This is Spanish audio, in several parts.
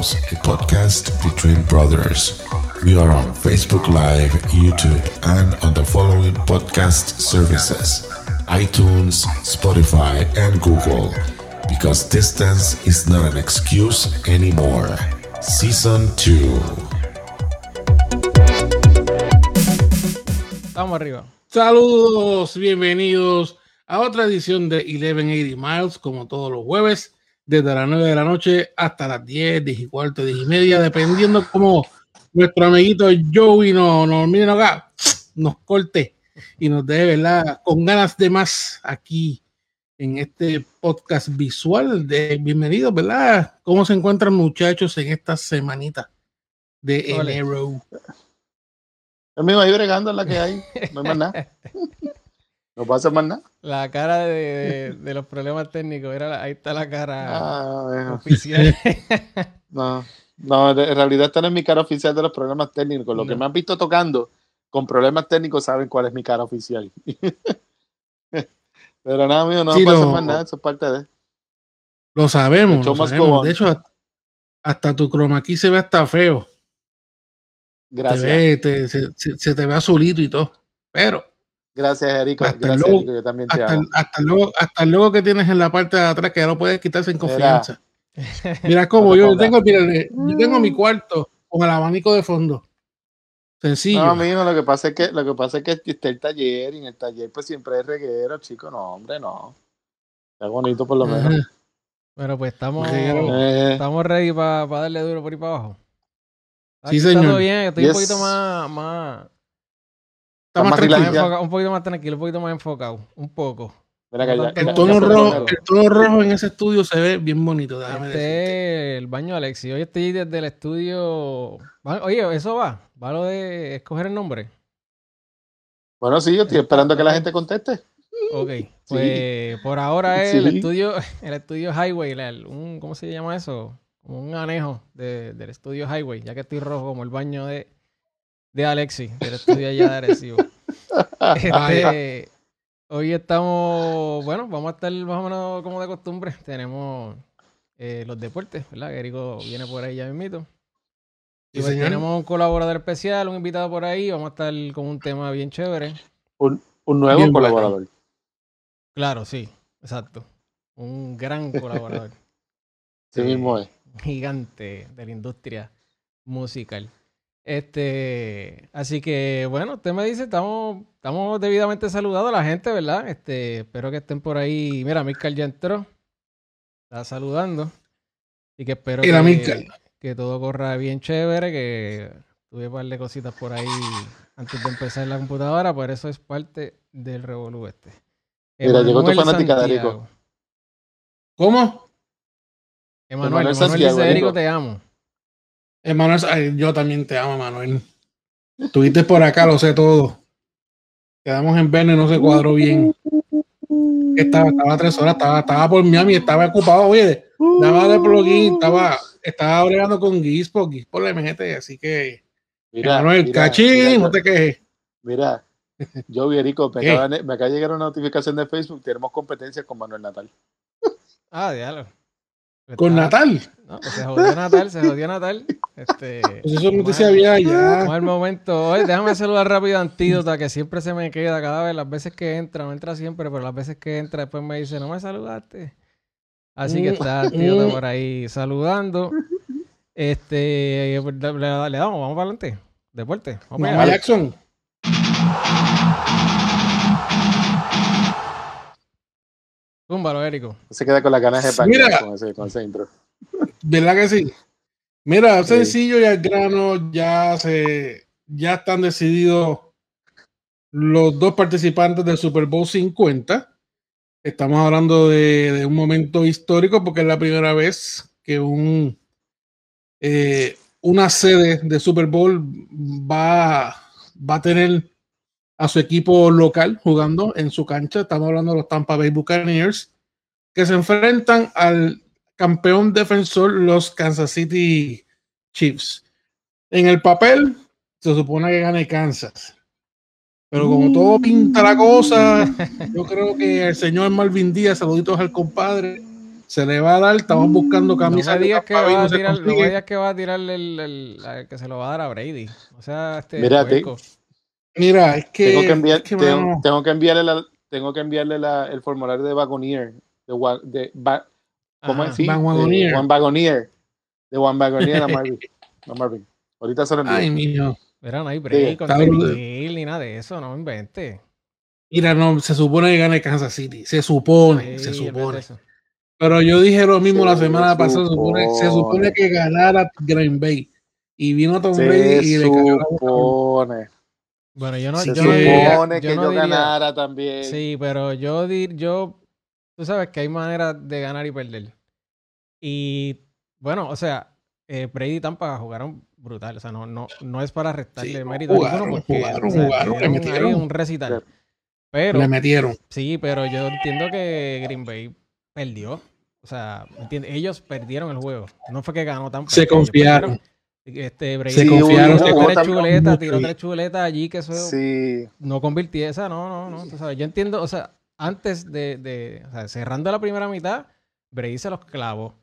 a podcast between brothers. We are on Facebook Live, YouTube, and on the following podcast services iTunes, Spotify, and Google. Because distance is not an excuse anymore. Season 2. Estamos arriba. Saludos, bienvenidos a otra edición de 1180 Miles, como todos los jueves desde las 9 de la noche hasta las 10, 10 y cuarto, 10 y media, dependiendo como nuestro amiguito Joey nos, nos miren acá, nos corte y nos deje, ¿verdad? Con ganas de más aquí en este podcast visual. De, bienvenidos, ¿verdad? ¿Cómo se encuentran muchachos en esta semanita de enero? Yo mismo ahí bregando en la que hay, no hay más nada. No pasa más nada. La cara de, de, los problemas técnicos, era, ahí está la cara ah, oficial. no, no, en realidad esta no es mi cara oficial de los problemas técnicos. Lo que me han visto tocando con problemas técnicos saben cuál es mi cara oficial. Pero nada, mío, no pasa más nada, eso es parte de. Lo sabemos. Lo sabemos. De hecho, hasta tu croma aquí se ve hasta feo. Gracias. Te se, se, te ve azulito y todo. Pero Gracias, Erico. Hasta Gracias, luego, Erico. Yo también te hasta, amo. Hasta, luego, hasta luego que tienes en la parte de atrás que ya lo puedes quitarse en confianza. Mira, mira cómo yo tengo, mira, yo tengo mi cuarto con el abanico de fondo. Sencillo. No, amigo, lo que pasa es que lo que pasa es que está el taller y en el taller pues siempre es reguero, chico. No, hombre, no. Está bonito por lo menos. Bueno, pues estamos, eh. estamos ready para darle duro por ahí para abajo. Sí, señor. bien, estoy yes. un poquito más, más Está más, enfocado, un poquito más tranquilo, un poquito más enfocado, un poco. Mira que ya, el, tono rojo, el tono rojo en ese estudio se ve bien bonito. Déjame este el baño Alexi. Hoy estoy desde el estudio. Oye, eso va. Va lo de escoger el nombre. Bueno, sí, yo estoy esperando que la gente conteste. Ok, pues por ahora es el estudio, el estudio Highway, un, ¿cómo se llama eso? Como un anejo de, del estudio Highway, ya que estoy rojo como el baño de, de Alexi, del estudio allá de Arecibo. Este, hoy estamos, bueno, vamos a estar más o menos como de costumbre. Tenemos eh, los deportes, ¿verdad? Erico viene por ahí ya mismito. Y pues tenemos un colaborador especial, un invitado por ahí. Vamos a estar con un tema bien chévere. Un, un nuevo bien colaborador. Claro, sí, exacto. Un gran colaborador. sí, mismo es. Gigante de la industria musical. Este, así que bueno, usted me dice, estamos, estamos debidamente saludados a la gente, ¿verdad? Este, espero que estén por ahí. Mira, Milcar ya entró. Está saludando. Y que espero que, que, todo corra bien chévere, que tuve un par de cositas por ahí antes de empezar la computadora, por eso es parte del revolú este. Mira, llegó tu fanática de. ¿Cómo? Emanuel, Emanuel, Emanuel dice, Erico, te amo. Emanuel, yo también te amo, Manuel. Tuviste por acá, lo sé todo. Quedamos en Verne, no se cuadró bien. Estaba, estaba tres horas, estaba, estaba por Miami, estaba ocupado, oye, estaba de plugin, estaba, estaba bregando con Gispo, Gispo le MGT, así que mira, Manuel, mira, cachín, mira, no te quejes. Mira, yo vi Erico, me acaba, me acaba de llegar una notificación de Facebook, tenemos competencia con Manuel Natal. Ah, diálogo. Con Natal. No, pues se jodió Natal, se jodió Natal. Este, pues eso no te sabía ya. el momento. Oye, déjame saludar rápido a Antídota, que siempre se me queda cada vez, las veces que entra, no entra siempre, pero las veces que entra después me dice, no me saludaste. Así que está Antídota por ahí saludando. Este, le, le, le damos, vamos para adelante. Deporte. Vamos, vamos a Jackson. Túmbalo, Érico. Se queda con las ganas de Mira, con ese, con ese intro. ¿Verdad que sí? Mira, sí. sencillo y al grano ya se ya están decididos los dos participantes del Super Bowl 50. Estamos hablando de, de un momento histórico porque es la primera vez que un eh, una sede de Super Bowl va, va a tener a su equipo local jugando en su cancha. Estamos hablando de los Tampa Bay Buccaneers, que se enfrentan al campeón defensor, los Kansas City Chiefs. En el papel, se supone que gane Kansas. Pero como todo pinta la cosa, yo creo que el señor Marvin Díaz, saluditos al compadre, se le va a dar, estamos buscando camisas. No digas que, va a tirar, no que va a tirar el, el, que se lo va a dar a Brady. O sea, este. Mira, Mira, es que. Tengo que, enviar, tengo, que enviarle, la, tengo que enviarle la, el formulario de Wagonier. De, de, ¿Cómo es? Van Wagonier. Juan Wagonier. De Juan Wagonier a Marvin. a Marvin. Ahorita se lo envío. Ay, mío. Mira, no hay break con ni nada de eso, no me invente. Mira, no, se supone que gane Kansas City. Se supone, se supone. Pero yo dije lo mismo la semana pasada. Se supone, se supone, que ganara Green Bay. Y vino Tom Brady y le supone. Bueno, yo no, se yo supone que yo, ganara también. Sí, pero yo, yo, tú sabes que hay maneras de ganar y perder. Y bueno, o sea, eh, Brady y Tampa jugaron brutal. O sea, no, no, no es para restarle mérito jugaron, porque, jugaron, jugaron, le metieron. un recital. Pero, le metieron. Sí, pero yo entiendo que Green Bay perdió. O sea, ellos perdieron el juego. No fue que ganó Tampa. Se confiaron. Este, Brady se confiaron. Tiró tres chuletas, tiró tres chuletas allí que eso sí. no convirtió esa, no, no, no. sabes, yo entiendo, o sea, antes de, de o sea, cerrando la primera mitad, Brady se los clavó.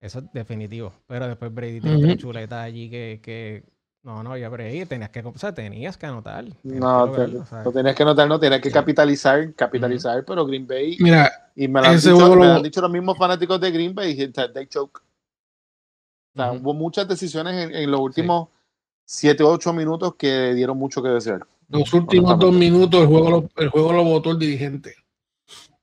Eso es definitivo. Pero después Brady tiene uh chuletas allí que, que, no, no había Brady. Tenías que, o sea, tenías que anotar. no, no tenías que anotar, no, tenías que capitalizar, capitalizar, pero Green Bay. Mira, y me lo, han dicho, me han dicho, los mismos fanáticos de Green Bay, they choke. O sea, hubo muchas decisiones en, los últimos 7 o 8 minutos que dieron mucho que desear. Los últimos dos minutos el juego, lo, el juego lo votó el dirigente.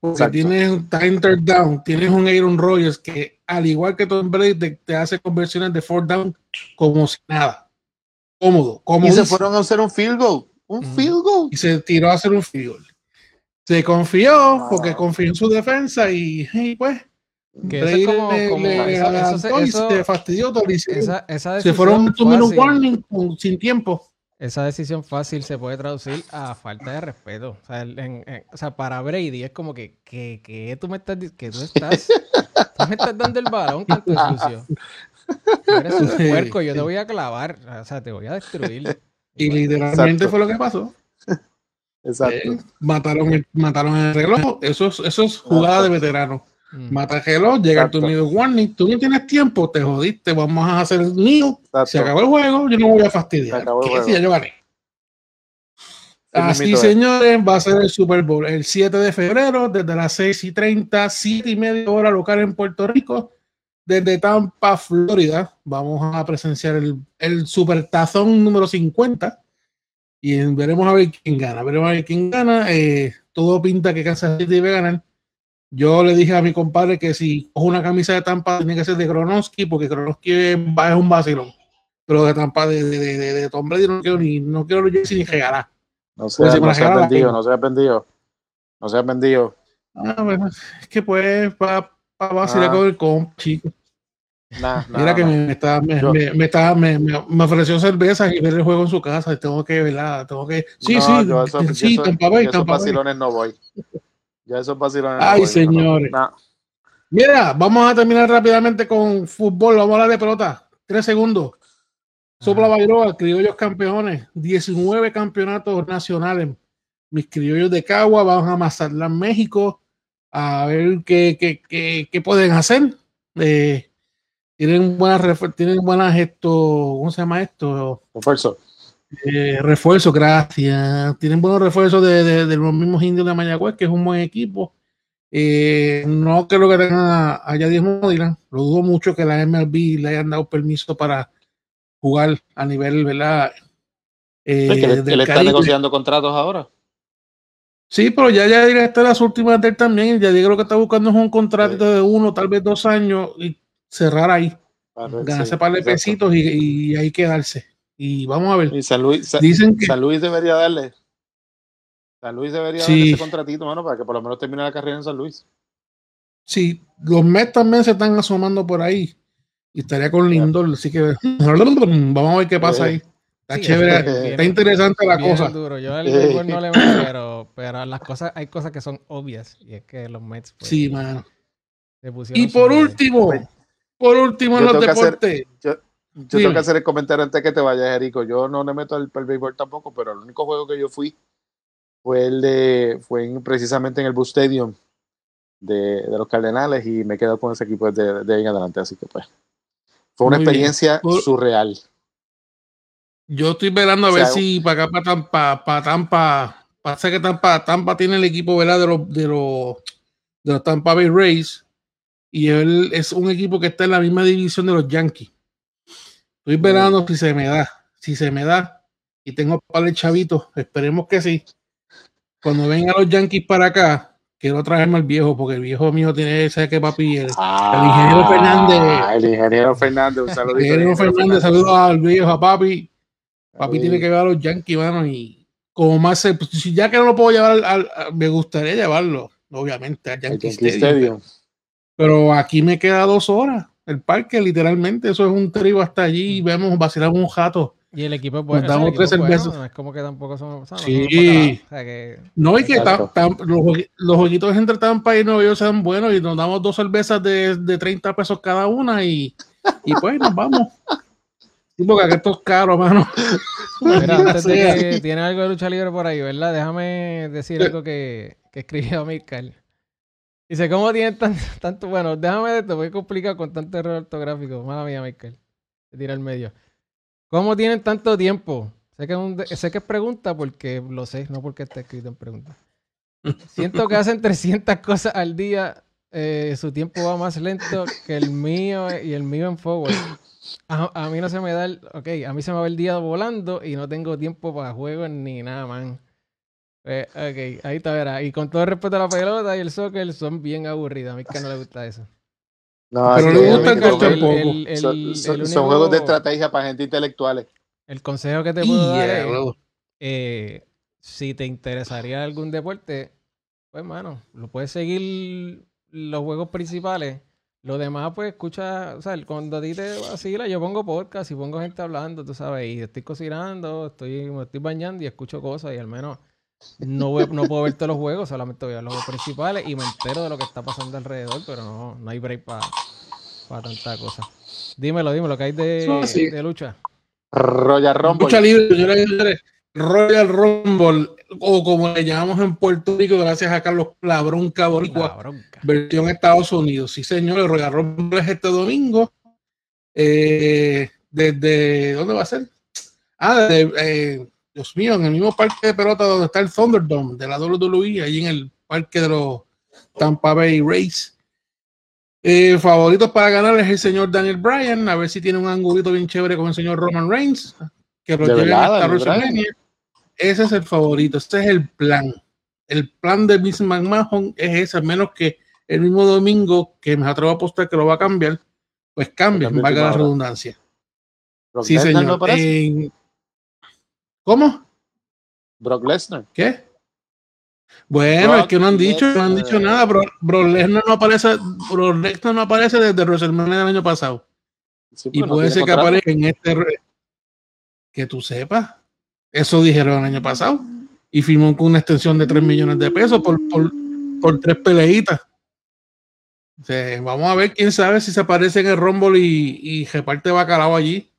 Porque tienes un time down, tienes un Aaron Rodgers que, al igual que Tom Brady, te, hace conversiones de fourth down como si nada. Cómodo, cómodo. Y se fueron a hacer un field goal. Un field goal. Y se tiró a hacer un field goal. Se confió porque confió en su defensa y, pues. Que Brady como, le, como le eso, eso, se fastidió. Esa, esa se fueron un minute warning sin tiempo esa decisión fácil se puede traducir a falta de respeto. O sea, o sea para Brady es como que, que, que, tú me estás que tú estás, tú me estás dando el balón con tu sucio. eres un puerco, yo te voy a clavar, o sea, te voy a destruir. Y literalmente fue lo que pasó. Exacto. Eh, mataron, el, mataron el reloj. Eso es, eso es jugada de veterano. Mm. Mata el reloj, llega tu medio warning, tú no tienes tiempo, te jodiste, vamos a hacer el mío. Se acabó el juego, yo no voy a fastidiar. ¿Qué yo gané? Así, señores, va a ser el Super Bowl el 7 de febrero, desde las 6 y 30, 7 y media hora local en Puerto Rico, desde Tampa, Florida. Vamos a presenciar el, el Super Tazón número 50 y veremos a ver quién gana. Veremos a ver quién gana. Eh, todo pinta que Kansas City debe ganar. Yo le dije a mi compadre que si cojo una camisa de Tampa tiene que ser de Kronoski, porque Kronoski es un vacilón. Pero de Tampa, de, de, de, de Tom Brady no quiero ni, no quiero ni regalar. No se no ha vendido, no se ha vendido. No se ha vendido. Ah, bueno, es que pues para pa vacilar ah. con el comp, chico. Mira que me, está, me, me, me, está, me, me, ofreció cerveza y ver el juego en su casa. Tengo que, ¿verdad? Tengo que. Sí, sí, yo eso, sí, yo Tampa Bay, Tampa vacilones no voy. Ya esos vacilones. Ay, señores. Mira, vamos a terminar rápidamente con fútbol. Vamos a hablar de pelota. Tres segundos. Sopla Bairoa, criollos campeones. 19 campeonatos nacionales. Mis criollos de Cagua van a Mazatlán, México. A ver qué, qué, qué, qué pueden hacer. Eh, tienen buenas, tienen buenas esto, ¿cómo se llama esto? Refuerzo. Eh, refuerzo, gracias. Tienen buenos refuerzos de, de, los mismos indios de Mayagüez, que es un buen equipo. Eh, no creo que tengan a Yadier Modina. Lo dudo mucho que la MLB le hayan dado permiso para jugar a nivel, ¿verdad? Eh, que le, está negociando contratos ahora. Sí, pero ya ya está las últimas de él también. Ya digo lo que está buscando es un contrato de uno, tal vez dos años y cerrar ahí. Ganarse par de pesitos y, y ahí quedarse. Y vamos a ver. Y San Luis, Dicen que, San Luis debería darle. San Luis debería darle ese contratito, mano, para que por lo menos termine la carrera en San Luis. Sí, los Mets también se están asomando por ahí. Y estaría con Lindor, así que vamos a ver qué pasa ahí. Está chévere, está interesante la cosa. Duro. Yo al no le veo, pero, pero las cosas, hay cosas que son obvias. Y es que los Mets. Pues, sí, mano. Y por último, por último en los deportes. Yo tengo que hacer el comentario antes que te vayas, Erico. Yo no me meto al, béisbol tampoco, pero el único juego que yo fui fue el de, fue precisamente en el Bus Stadium de, los Cardenales y me quedo con ese equipo de, de ahí en adelante, así que pues fue una experiencia surreal. Yo estoy velando a ver si para acá, para Tampa, para Tampa, pasa que Tampa, Tampa tiene el equipo ¿verdad? de los de los de los Tampa Bay Rays y él es un equipo que está en la misma división de los Yankees. Estoy velando si se me da, si se me da y tengo para el chavito, esperemos que sí. Cuando vengan los Yankees para acá, quiero traerme al viejo, porque el viejo mío tiene ese que papi, el, ingeniero Fernández. El ingeniero Fernández, un saludo. El ingeniero Fernández, saludos al viejo, a papi. Papi tiene que ver a los Yankees, mano, y como más se, pues, ya que no lo puedo llevar, al, me gustaría llevarlo, obviamente, al Yankee, Stadium. Pero aquí me queda dos horas. El parque, literalmente, eso es un trío hasta allí y vemos, vacilamos un jato. Y el equipo es bueno. Nos damos tres cervezas. No es como que tampoco son. sí. o sea, que... No, y que los, los jueguitos entre Tampa y Nueva York sean buenos y nos damos dos cervezas de, de 30 pesos cada una y, y pues nos vamos. Sí, porque esto es caro, mano. Mira, antes de que tiene algo de lucha libre por ahí, ¿verdad? Déjame decir algo que, que escribió Michael. Dice, ¿cómo tienen tanto, tanto? Bueno, déjame de esto, voy a complicar con tanto error ortográfico. Mala mía, Michael. Se tira al medio. ¿Cómo tienen tanto tiempo? Sé que, es un, sé que es pregunta porque lo sé, no porque está escrito en pregunta. Siento que hacen 300 cosas al día. Eh, su tiempo va más lento que el mío y el mío en forward. A, mí no se me da el. Ok, a mí se me va el día volando y no tengo tiempo para juegos ni nada, man. Eh, ok, ahí está, verá. Y con todo el respeto a la pelota y el soccer, son bien aburridos. A mí que no le gusta eso. No, pero le gusta el, son, son, juegos de estrategia para gente intelectuales. El consejo que te puedo dar es, eh, si te interesaría algún deporte, pues mano, lo puedes seguir los juegos principales. Lo demás, pues escucha, o sea, cuando a ti te vacila, yo pongo podcast y pongo gente hablando, tú sabes, y estoy cocinando, estoy, me estoy bañando y escucho cosas y al menos no, no puedo ver todos los juegos, solamente voy a los juegos principales y me entero de lo que está pasando alrededor, pero no, no hay break para pa tanta cosa. Dímelo, dímelo, ¿qué hay de, de lucha? Royal Rumble. Lucha libre, Royal Rumble, o como le llamamos en Puerto Rico, gracias a Carlos La Bronca Boricua, versión Estados Unidos. Sí, señores, Royal Rumble es este domingo. Eh, desde, ¿dónde va a ser? Ah, desde, eh, Dios mío, en el mismo parque de pelota donde está el Thunderdome de la WWE, ahí en el parque de los Tampa Bay Rays. Eh, favoritos para ganar es el señor Daniel Bryan, a ver si tiene un angulito bien chévere con el señor Roman Reigns, que lo lleve hasta WrestleMania. Ese es el favorito, ese es el plan. El plan de Miss McMahon es ese, menos que el mismo domingo, que me atrevo a apostar que lo va a cambiar, pues cambia, valga la redundancia. Sí, señor. ¿Cómo? Brock Lesnar. ¿Qué? Bueno, es que no han dicho, no han dicho nada. Brock, Lesnar no aparece, Brock Lesnar no aparece desde WrestleMania del año pasado. y puede ser que aparezca en este que tú sepas. Eso dijeron el año pasado. Y firmó con una extensión de 3 millones de pesos por, por, por tres peleitas. vamos a ver quién sabe si se aparece en el Rumble y, y reparte bacalao allí.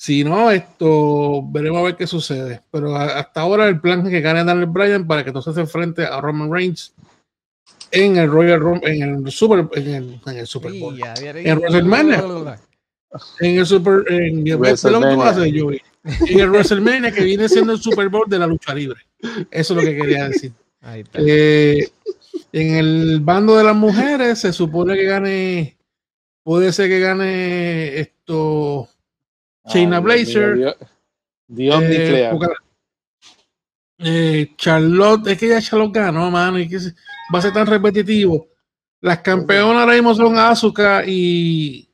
Si no, esto veremos a ver qué sucede. Pero hasta ahora el plan es que gane Daniel Bryan para que entonces se enfrente a Roman Reigns en el Royal Rumble, en el Super, en el, en el Super Bowl. en WrestleMania. En el Super, en el WrestleMania. En el WrestleMania que viene siendo el Super Bowl de la lucha libre. Eso es lo que quería decir. Eh, en el bando de las mujeres se supone que gane, puede ser que gane esto Shayna Blazer. Eh, eh, Charlotte, es que ya Charlotte ganó, mano, y que va a ser tan repetitivo. Las campeonas ahora mismo son Asuka y,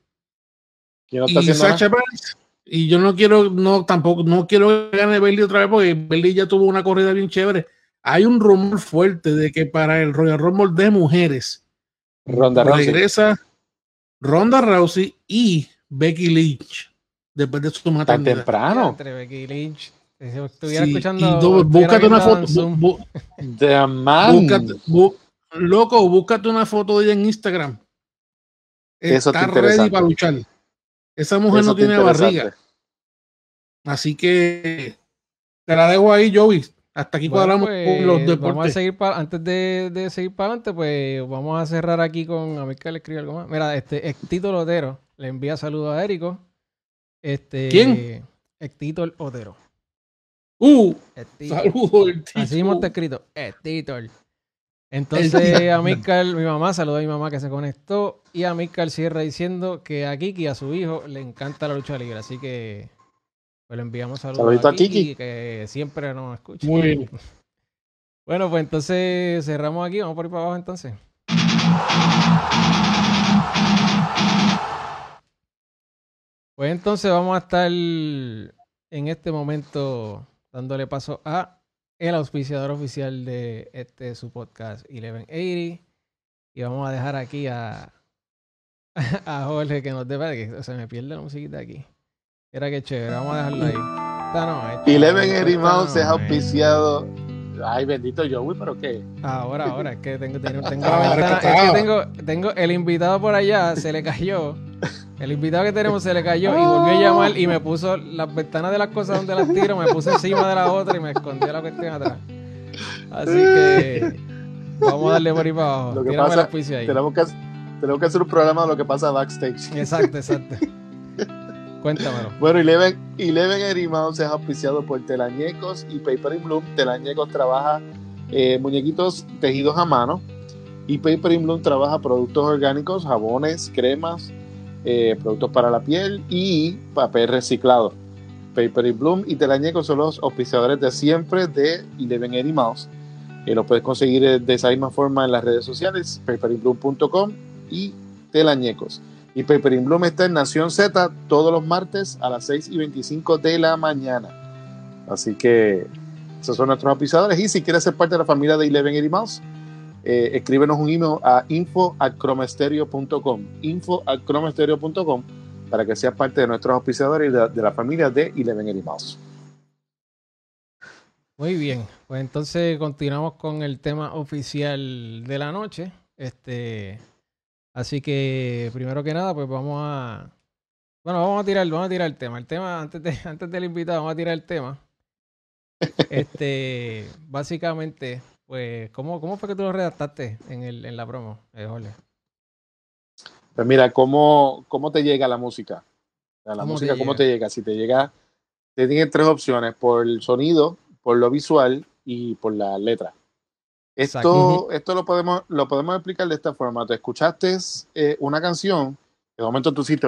y Sacha Banks. Y yo no quiero, no, tampoco, no quiero que gane Bailey otra vez porque Bailey ya tuvo una corrida bien chévere. Hay un rumor fuerte de que para el Royal Rumble de mujeres Ronda regresa Ronda Rousey y Becky Lynch después de su maternidad. Tan temprano. Entre Becky Lynch. Si estuviera escuchando. búscate una foto. De man. loco, búscate una foto de ella en Instagram. Eso Está ready para luchar. Esa mujer no tiene barriga. Así que te la dejo ahí, Joey. Hasta aquí cuadramos pues, los deportes. Vamos a seguir para, antes de, seguir para adelante, pues vamos a cerrar aquí con. A ver que le escribe algo más. Mira, este Tito Lotero le envía saludos a Érico. Este, ¿Quién? Héctor Otero. Uh, saludos, Así hemos escrito, Héctor. Entonces a Mikal, mi mamá, saluda a mi mamá que se conectó. Y a Mikal cierra diciendo que a Kiki, a su hijo, le encanta la lucha libre. Así que pues le enviamos saludos a, Kiki, que siempre nos escucha. Muy bien. Bueno, pues entonces cerramos aquí. Vamos por ahí para abajo entonces. Pues entonces vamos a estar en este momento dándole paso a el auspiciador oficial de este su podcast 1180 y vamos a dejar aquí a a Jorge que nos dé que se me pierde la musiquita aquí. Era que chévere, vamos a dejarlo ahí. y Eleven Mouse es auspiciado. Ay, bendito Joey, pero qué. Ahora, ahora, es que tengo, tengo, tengo la ventana, es que tengo, tengo el invitado por allá, se le cayó. El invitado que tenemos se le cayó y volvió a llamar y me puso las ventanas de las cosas donde las tiro, me puse encima de la otra y me escondió la cuestión atrás. Así que vamos a darle por ahí para abajo. Lo que pasa, Tenemos, que, tenemos que hacer un programa de lo que pasa backstage. Exacto, exacto. Cuéntamelo. Bueno, Eleven, Eleven Erimaus es auspiciado por Telañecos y Paper in Bloom. Telañecos trabaja eh, muñequitos tejidos a mano y Paper in Bloom trabaja productos orgánicos, jabones, cremas, eh, productos para la piel y papel reciclado. Paper in Bloom y Telañecos son los auspiciadores de siempre de Eleven Erimaus. Eh, lo puedes conseguir de esa misma forma en las redes sociales, paperinbloom.com y Telañecos. Y Paper in Bloom está en Nación Z todos los martes a las 6 y 25 de la mañana. Así que esos son nuestros auspiciadores. Y si quieres ser parte de la familia de Eleven Eighty Mouse, eh, escríbenos un email a info info para que seas parte de nuestros auspiciadores y de, la familia de Eleven Mouse. Muy bien, pues entonces continuamos con el tema oficial de la noche. Este, Así que, primero que nada, pues vamos a. Bueno, vamos a tirar, vamos a tirar el tema. El tema, antes, de, antes del invitado, vamos a tirar el tema. Este, básicamente, pues, ¿cómo, ¿cómo fue que tú lo redactaste en, el, en la promo, eh, Pues mira, ¿cómo, ¿cómo te llega la música? La música, ¿cómo te llega? Si te llega, te tiene tres opciones, por el sonido, por lo visual y por la letra. Esto, esto lo, podemos, lo podemos explicar de esta forma. Te escuchaste eh, una canción, de momento tú hiciste,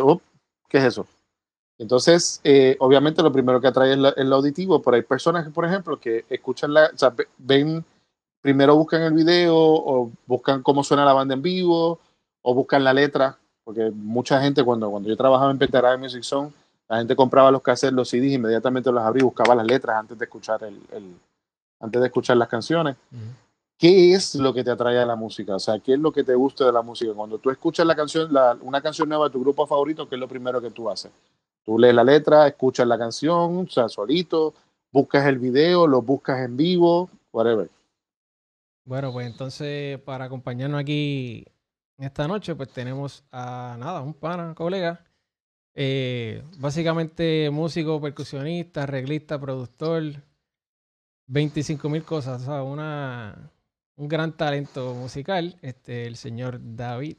¿qué es eso? Entonces, eh, obviamente lo primero que atrae es el auditivo, pero hay personas, por ejemplo, que escuchan la, o sea, ven, primero buscan el video o buscan cómo suena la banda en vivo o buscan la letra, porque mucha gente cuando, cuando yo trabajaba en Pentaraga Music Zone, la gente compraba los cassettes, los CDs, inmediatamente los abría y buscaba las letras antes de escuchar el, antes de escuchar las canciones. ¿qué es lo que te atrae a la música? O sea, ¿qué es lo que te gusta de la música? Cuando tú escuchas la canción, una canción nueva de tu grupo favorito, ¿qué es lo primero que tú haces? Tú lees la letra, escuchas la canción, o sea, solito, buscas el video, lo buscas en vivo, whatever. Bueno, pues entonces para acompañarnos aquí en esta noche, pues tenemos a nada, un pana, colega. Eh, básicamente músico, percusionista, arreglista, productor, 25 mil cosas, o sea, una, un gran talento musical, este, el señor David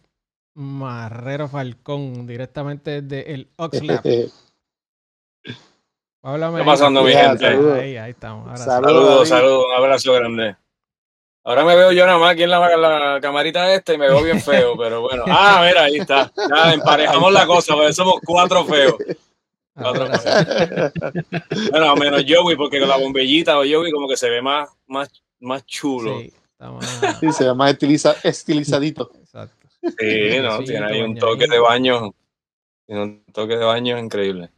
Marrero Falcón, directamente desde el Oxlab. ¿Qué pasando, mi gente? Ahí, ahí estamos. saludos, saludos, un abrazo grande. Ahora me veo yo nada más aquí en la, la, camarita esta y me veo bien feo, pero bueno. Ah, mira, ahí está. Ya emparejamos la cosa, porque somos cuatro feos. Cuatro feos. bueno, menos Joey, porque con la bombillita o Joey como que se ve más, más, más chulo. Sí. Sí, se ve más estilizadito. Exacto. Sí, no, tiene ahí un toque de baño. Tiene un toque de baño increíble.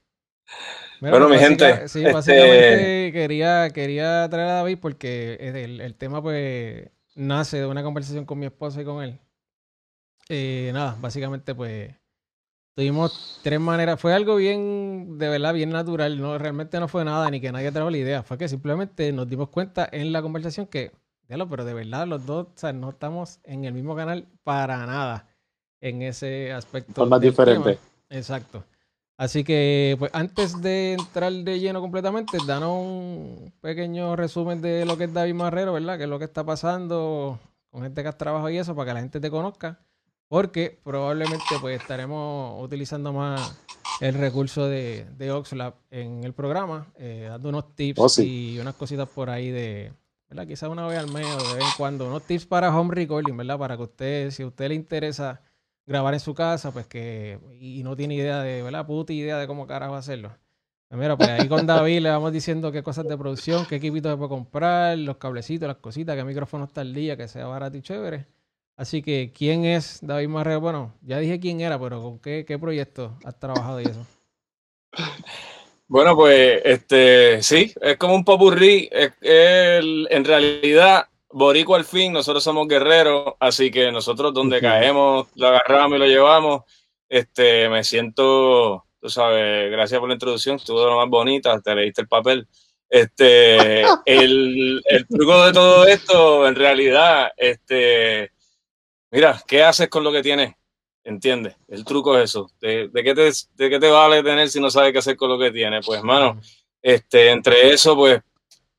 Bueno, mi gente. Sí, este básicamente quería, quería traer a David porque el, tema pues nace de una conversación con mi esposa y con él. Eh, nada, básicamente pues tuvimos tres maneras. Fue algo bien, de verdad, bien natural. No, realmente no fue nada ni que nadie trajo la idea. Fue que simplemente nos dimos cuenta en la conversación que pero de verdad los dos no estamos en el mismo canal para nada en ese aspecto. Formas diferentes. Exacto. Así que, pues antes de entrar de lleno completamente, danos un pequeño resumen de lo que es David Marrero, ¿verdad? Que es lo que está pasando con gente que has trabajado y eso, para que la gente te conozca. Porque probablemente pues estaremos utilizando más el recurso de, de Oxlab en el programa, eh, dando unos tips oh, y unas cositas por ahí de, ¿verdad? Quizás una vez al mes o de vez en cuando, unos tips para home recording, ¿verdad? Para que usted, si a usted le interesa grabar en su casa, pues que, y no tiene idea de, ¿verdad? Puta idea de cómo carajo hacerlo. Pues mira, pues ahí con David le vamos diciendo qué cosas de producción, qué equipitos se puede comprar, los cablecitos, las cositas, qué micrófono está al día, que sea barato y chévere. Así que, ¿quién es David Marrero? Bueno, ya dije quién era, pero ¿con qué, qué proyecto has trabajado y eso? Bueno, pues, este, sí, es como un popurrí. en realidad, Borico al fin, nosotros somos guerreros, así que nosotros donde caemos, lo agarramos y lo llevamos. Este, me siento, tú sabes, gracias por la introducción, estuvo lo más bonita, te leíste el papel. Este, el, el truco de todo esto, en realidad, este, mira, ¿qué haces con lo que tienes? ¿Entiendes? El truco es eso. ¿De, qué te, ¿De, qué te, vale tener si no sabes qué hacer con lo que tienes? Pues, hermano, este, entre eso, pues,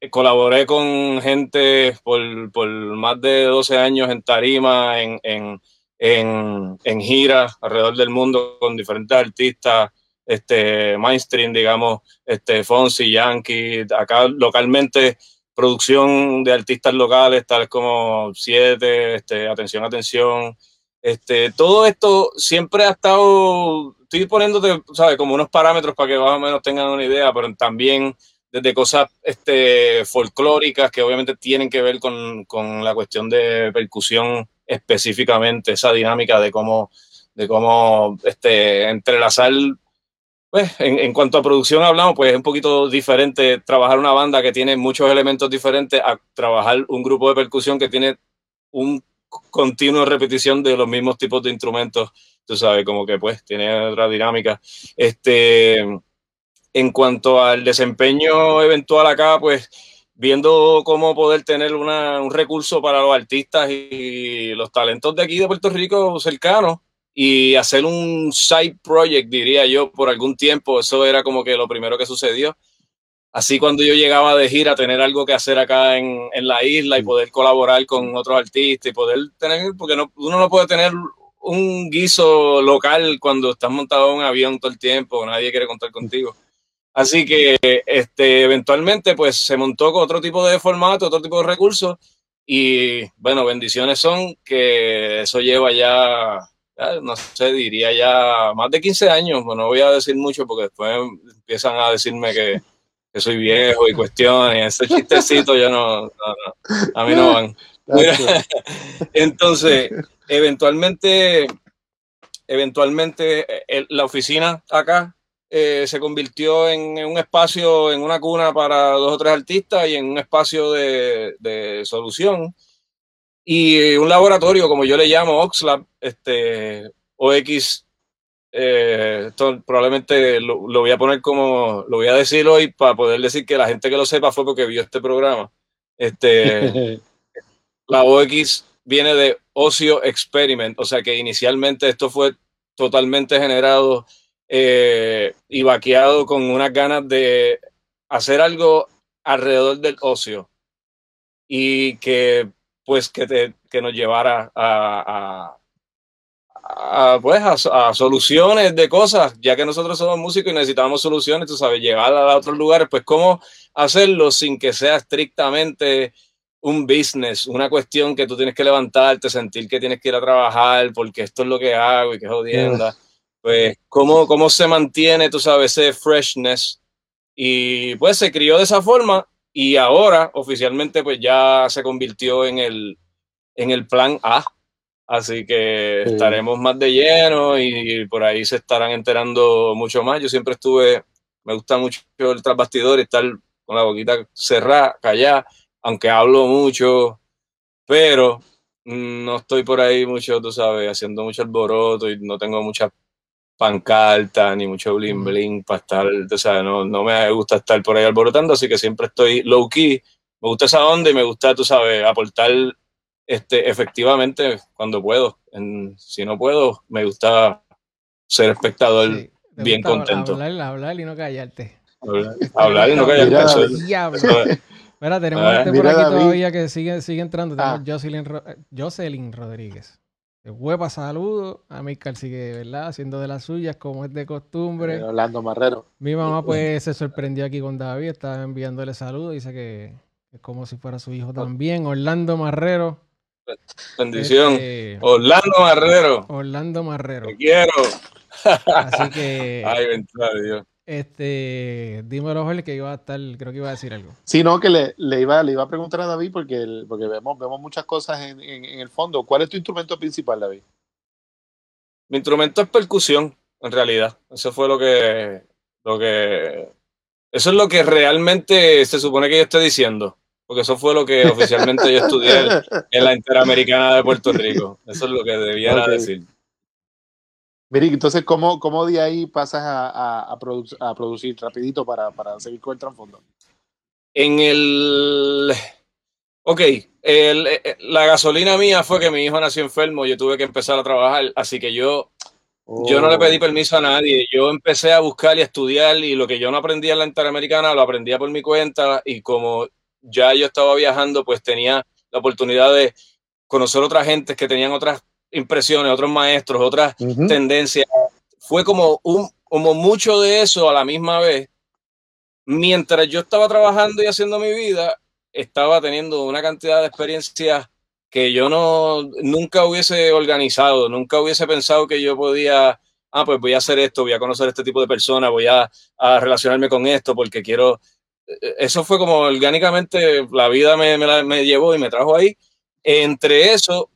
colaboré con gente por, por, más de 12 años en tarima, en, en, en, en gira alrededor del mundo con diferentes artistas, este, mainstream, digamos, este, Fonsi, Yankee, acá localmente producción de artistas locales, tales como Siete, este, Atención, Atención, este, todo esto siempre ha estado, estoy poniéndote, ¿sabes? Como unos parámetros para que más o menos tengan una idea, pero también desde cosas este, folclóricas que obviamente tienen que ver con, con, la cuestión de percusión específicamente, esa dinámica de cómo, de cómo este, entrelazar, pues en, en, cuanto a producción hablamos, pues es un poquito diferente trabajar una banda que tiene muchos elementos diferentes a trabajar un grupo de percusión que tiene un continua repetición de los mismos tipos de instrumentos, tú sabes, como que pues tiene otra dinámica. Este, en cuanto al desempeño eventual acá, pues viendo cómo poder tener una, un recurso para los artistas y los talentos de aquí de Puerto Rico cercanos y hacer un side project, diría yo, por algún tiempo, eso era como que lo primero que sucedió. Así cuando yo llegaba de gira, tener algo que hacer acá en, en la isla y poder colaborar con otros artistas y poder tener, porque no, uno no puede tener un guiso local cuando estás montado en un avión todo el tiempo, nadie quiere contar contigo. Así que este, eventualmente pues se montó con otro tipo de formato, otro tipo de recursos y bueno, bendiciones son que eso lleva ya, no sé, diría ya más de 15 años, bueno, no voy a decir mucho porque después empiezan a decirme que, que soy viejo y cuestiones, ese chistecito ya no, no, a mí no van. Entonces, eventualmente, eventualmente eh, la oficina acá eh, se convirtió en, un espacio, en una cuna para dos o tres artistas y en un espacio de, solución. Y un laboratorio, como yo le llamo, Oxlab, este, OX, eh, esto probablemente lo, voy a poner como, lo voy a decir hoy para poder decir que la gente que lo sepa fue porque vio este programa. Este, la OX viene de Ocio Experiment, o sea que inicialmente esto fue totalmente generado eh, y vaqueado con unas ganas de hacer algo alrededor del ocio. Y que pues que, te, que nos llevara a, pues a, soluciones de cosas, ya que nosotros somos músicos y necesitamos soluciones, tú sabes, llegar a otros lugares, pues cómo hacerlo sin que sea estrictamente un business, una cuestión que tú tienes que levantarte, sentir que tienes que ir a trabajar porque esto es lo que hago y que jodienda pues cómo, cómo se mantiene, tú sabes, ese freshness. Y pues se crió de esa forma y ahora oficialmente pues ya se convirtió en el, en el plan A. Así que estaremos más de lleno y por ahí se estarán enterando mucho más. Yo siempre estuve, me gusta mucho el trasbastidor y estar con la boquita cerrada, callada, aunque hablo mucho, pero no estoy por ahí mucho, tú sabes, haciendo mucho alboroto y no tengo muchas pancarta ni mucho bling bling para estar, o sea, no, no me gusta estar por ahí alborotando, así que siempre estoy low key. Me gusta esa onda y me gusta, tú sabes, aportar este, efectivamente cuando puedo. En, si no puedo, me gusta ser espectador bien contento. Hablar, hablar y no callarte. Hablar, y no callarte. Diablo. Mira, tenemos ah, este por aquí todavía que sigue, sigue entrando. Tenemos ah. Jocelyn, Rodríguez. Huepa saludo. A Michael sigue, ¿verdad? Haciendo de las suyas como es de costumbre. Eh, Orlando Marrero. Mi mamá pues se sorprendió aquí con David. Estaba enviándole saludos. Dice que es como si fuera su hijo también. Orlando Marrero. Bendición. Este, Orlando Marrero. Orlando Marrero. Te quiero. Así que. Ay, bendito Dios. Este, dímelo, Jorge, que iba a estar, creo que iba a decir algo. Sí, no, que le, le, iba, le iba a preguntar a David porque, porque vemos, vemos muchas cosas en, en, el fondo. ¿Cuál es tu instrumento principal, David? Mi instrumento es percusión, en realidad. Eso fue lo que, lo que, eso es lo que realmente se supone que yo estoy diciendo. Porque eso fue lo que oficialmente yo estudié en la Interamericana de Puerto Rico. Eso es lo que debiera decir. Miri, entonces, ¿cómo, ¿cómo, de ahí pasas a, a, a, producir rapidito para, para, seguir con el trasfondo? En el... Ok, el, eh, eh, la gasolina mía fue que mi hijo nació enfermo, yo tuve que empezar a trabajar, así que yo, yo no le pedí oh. permiso a nadie, yo empecé a buscar y a estudiar y lo que yo no aprendía en la Interamericana lo aprendía por mi cuenta y como ya yo estaba viajando, pues tenía la oportunidad de conocer otras gentes que tenían otras impresiones, otros maestros, otras tendencias. Fue como, un, como mucho de eso a la misma vez. Mientras yo estaba trabajando y haciendo mi vida, estaba teniendo una cantidad de experiencias que yo no nunca hubiese organizado, nunca hubiese pensado que yo podía, ah, pues voy a hacer esto, voy a conocer este tipo de personas, voy a, a relacionarme con esto porque quiero. E, eso fue como orgánicamente la vida me, me, me llevó y me trajo ahí. Entre eso,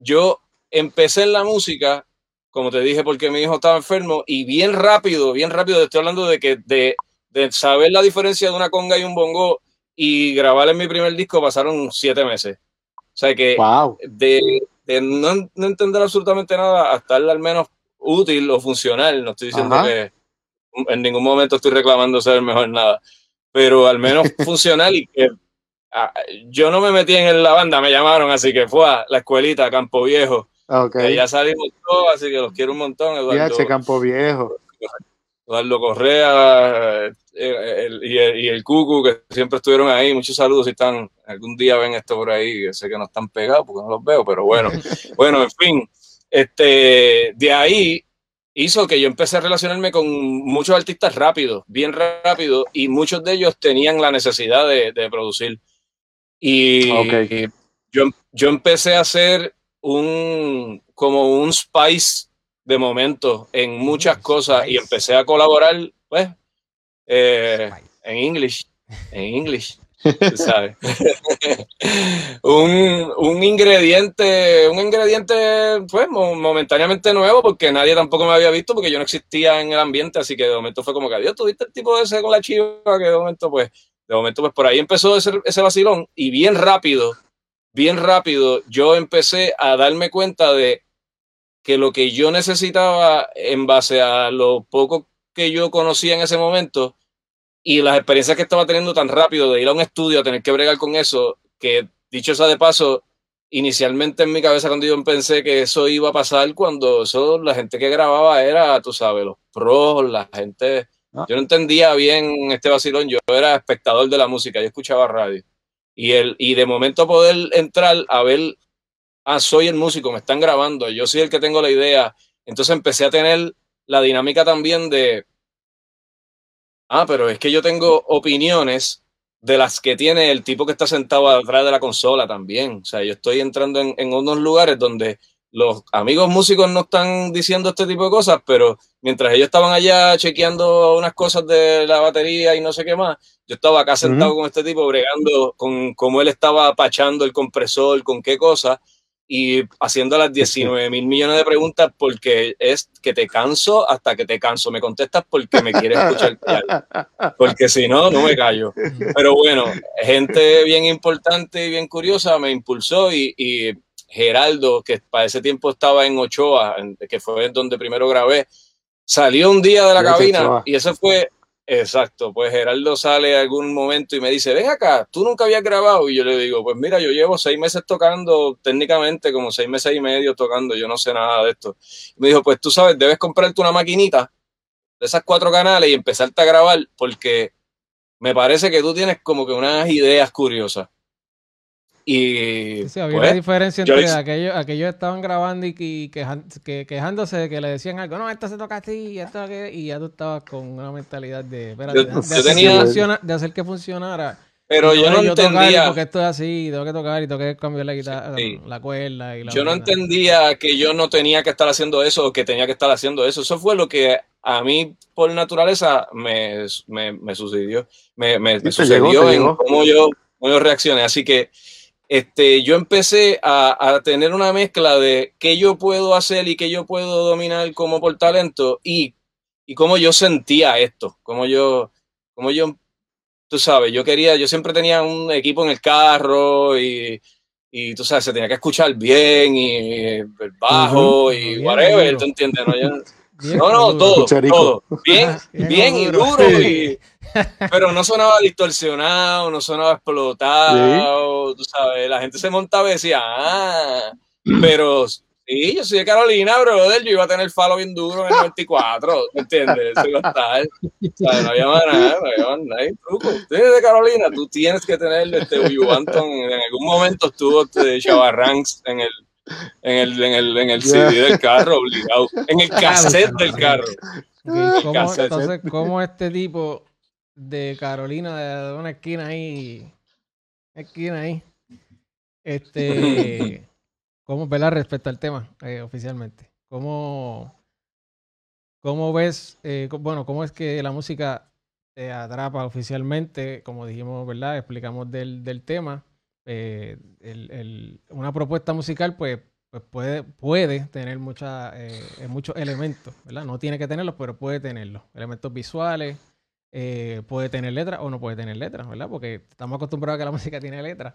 yo empecé en la música, como te dije, porque mi hijo estaba enfermo y bien rápido, bien rápido, te estoy hablando de que de, de saber la diferencia de una conga y un bongo y grabar en mi primer disco pasaron siete meses. O sea que de, de no, no, entender absolutamente nada a estar al menos útil o funcional, no estoy diciendo que en ningún momento estoy reclamando ser el mejor nada, pero al menos funcional y que ah, yo no me metí en la banda, me llamaron, así que fue a la escuelita, Campo Viejo, Okay. ya salimos todos, así que los quiero un montón. Eduardo, Campo Viejo. Eduardo Correa eh, el, y, el, y, el, Cucu, que siempre estuvieron ahí. Muchos saludos si están, algún día ven esto por ahí, sé que no están pegados porque no los veo, pero bueno. bueno, en fin, este, de ahí hizo que yo empecé a relacionarme con muchos artistas rápidos, bien rápido, y muchos de ellos tenían la necesidad de, de producir. Y yo, yo empecé a hacer un, como un spice de momento en muchas cosas y empecé a colaborar, pues, eh, en English, en English, ¿sabes? un, un, ingrediente, un ingrediente, pues, momentáneamente nuevo porque nadie tampoco me había visto porque yo no existía en el ambiente, así que de momento fue como que, Dios, tuviste el tipo de ese con la chiva que de momento, pues, de momento, pues, por ahí empezó ese, ese vacilón y bien rápido bien rápido yo empecé a darme cuenta de que lo que yo necesitaba en base a lo poco que yo conocía en ese momento y las experiencias que estaba teniendo tan rápido de ir a un estudio a tener que bregar con eso, que dicho sea de paso, inicialmente en mi cabeza cuando yo pensé que eso iba a pasar cuando eso, la gente que grababa era, tú sabes, los pros, la gente... Ah. Yo no entendía bien este vacilón, yo era espectador de la música, yo escuchaba radio. Y, el, y de momento poder entrar a ver, ah, soy el músico, me están grabando, yo soy el que tengo la idea. Entonces empecé a tener la dinámica también de, ah, pero es que yo tengo opiniones de las que tiene el tipo que está sentado atrás de la consola también. O sea, yo estoy entrando en, en unos lugares donde los amigos músicos no están diciendo este tipo de cosas, pero mientras ellos estaban allá chequeando unas cosas de la batería y no sé qué más, yo estaba acá sentado con este tipo bregando con cómo él estaba pachando el compresor, con qué cosa, y haciendo las 19 mil millones de preguntas porque es que te canso hasta que te canso. Me contestas porque me quieres escuchar. Porque si no, no me callo. Pero bueno, gente bien importante y bien curiosa me impulsó y, y Geraldo, que para ese tiempo estaba en Ochoa, que fue donde primero grabé, salió un día de la cabina y eso fue Exacto, pues Geraldo sale algún momento y me dice, ven acá, tú nunca habías grabado. Y yo le digo, pues mira, yo llevo seis meses tocando, técnicamente como seis meses y medio tocando, yo no sé nada de esto. Y me dijo, pues tú sabes, debes comprarte una maquinita, de esas cuatro canales y empezarte a grabar porque me parece que tú tienes como que unas ideas curiosas. Y sí, había una pues, diferencia entre aquellos, aquellos estaban grabando y, quejándose de que le decían algo, no, esto se toca así, y, esto, y ya tú estabas con una mentalidad de, espérate, de, hacer que funcionara pero yo no entendía. Porque esto es así, tengo que tocar y tengo que cambiar la guitarra, la cuerda. Y la yo no entendía que yo no tenía que estar haciendo eso o que tenía que estar haciendo eso. Eso fue lo que a mí, por naturaleza, me, me, sucedió. Me, me, sucedió en cómo yo, cómo yo reaccioné. Así que este, yo empecé a, a, tener una mezcla de qué yo puedo hacer y qué yo puedo dominar como por talento y, y cómo yo sentía esto, cómo yo, cómo yo tú sabes, yo quería, yo siempre tenía un equipo en el carro y, y tú sabes, se tenía que escuchar bien y, el bajo y whatever, ¿tú entiendes? No, no, todo, todo. Bien, bien, y duro. Y, pero no sonaba distorsionado, no sonaba explotado, tú sabes, la gente se montaba y decía, ah, pero Sí, yo soy de Carolina, brother. Yo iba a tener falo bien duro en el 94, ¿me entiendes? Eso iba a estar. O sea, no había nada, no había nada, hay truco. Tú eres de Carolina, tú tienes que tener este Uyu Anton. En algún momento estuvo este Chavarranks en el, en el, en el, en el CD del carro, obligado. En el cassette del carro. ¿Cómo, entonces, ¿cómo este tipo de Carolina, de una esquina ahí, una esquina ahí, este ¿Cómo, ¿verdad? Respecto al tema, eh, oficialmente. ¿Cómo, cómo ves, eh, bueno, cómo es que la música te atrapa oficialmente? Como dijimos, ¿verdad? Explicamos del, del tema. Eh, el, el, una propuesta musical, pues, pues puede, puede tener mucha, muchos elementos, ¿verdad? No tiene que tenerlos, pero puede tenerlos. Elementos visuales, puede tener letras o no puede tener letras, ¿verdad? Porque estamos acostumbrados a que la música tiene letras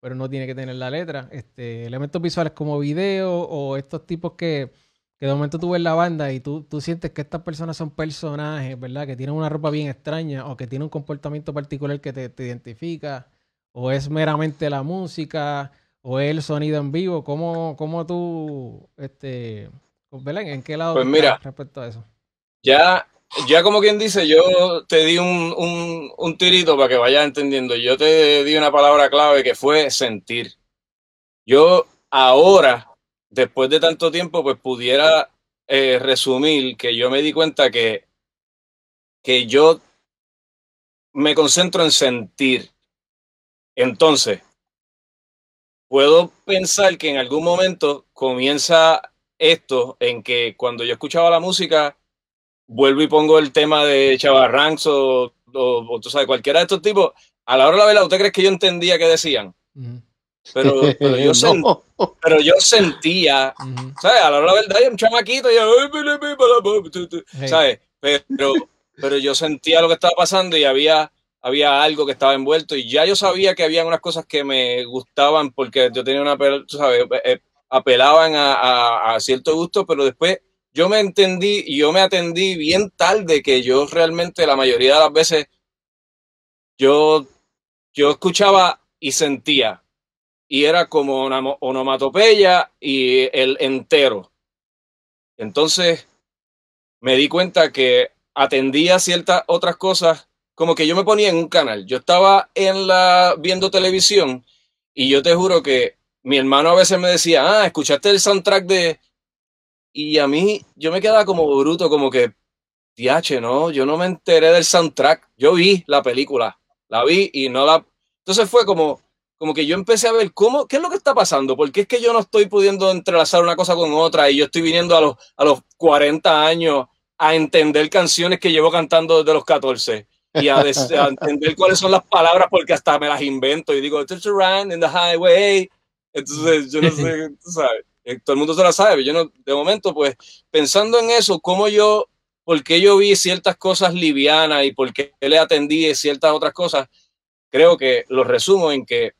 pero no tiene que tener la letra. Este, elementos visuales como video o estos tipos que, que de momento tú ves la banda y tú, tú sientes que estas personas son personajes, ¿verdad? Que tienen una ropa bien extraña o que tienen un comportamiento particular que te, identifica, o es meramente la música, o es el sonido en vivo. ¿Cómo, cómo tú, este, ¿verdad? ¿En qué lado pues mira, respecto a eso? Ya ya como quien dice, yo te di un, un, tirito para que vayas entendiendo. Yo te di una palabra clave que fue sentir. Yo ahora, después de tanto tiempo, pues pudiera eh, resumir que yo me di cuenta que, que yo me concentro en sentir. Entonces, puedo pensar que en algún momento comienza esto en que cuando yo escuchaba la música, vuelvo y pongo el tema de Chavarranks o, o, tú sabes, cualquiera de estos tipos, a la hora de la verdad, ¿usted crees que yo entendía qué decían? Pero, pero, yo pero yo sentía, ¿sabes? A la hora de la verdad, hay un chamaquito, yo, ¿sabes? Pero, pero yo sentía lo que estaba pasando y había, había algo que estaba envuelto y ya yo sabía que había unas cosas que me gustaban porque yo tenía una, tú sabes, eh, apelaban a, a, a cierto gusto, pero después yo me entendí y yo me atendí bien tarde que yo realmente la mayoría de las veces yo, yo escuchaba y sentía y era como una onomatopeya y el entero. Entonces me di cuenta que atendía ciertas otras cosas, como que yo me ponía en un canal. Yo estaba en la viendo televisión y yo te juro que mi hermano a veces me decía, ah, escuchaste el soundtrack de, y a mí, yo me quedaba como bruto, como que, diache, no, yo no me enteré del soundtrack. Yo vi la película, la vi y no la. Entonces fue como, como que yo empecé a ver cómo, qué es lo que está pasando, porque es que yo no estoy pudiendo entrelazar una cosa con otra y yo estoy viniendo a los, a los 40 años a entender canciones que llevo cantando desde los 14 y a, entender cuáles son las palabras porque hasta me las invento y digo, Touch around in the highway. Entonces, yo no sé, tú sabes. Eh, todo el mundo se la sabe, yo no, de momento, pues pensando en eso, cómo yo, por qué yo vi ciertas cosas livianas y por qué le atendí ciertas otras cosas, creo que lo resumo en que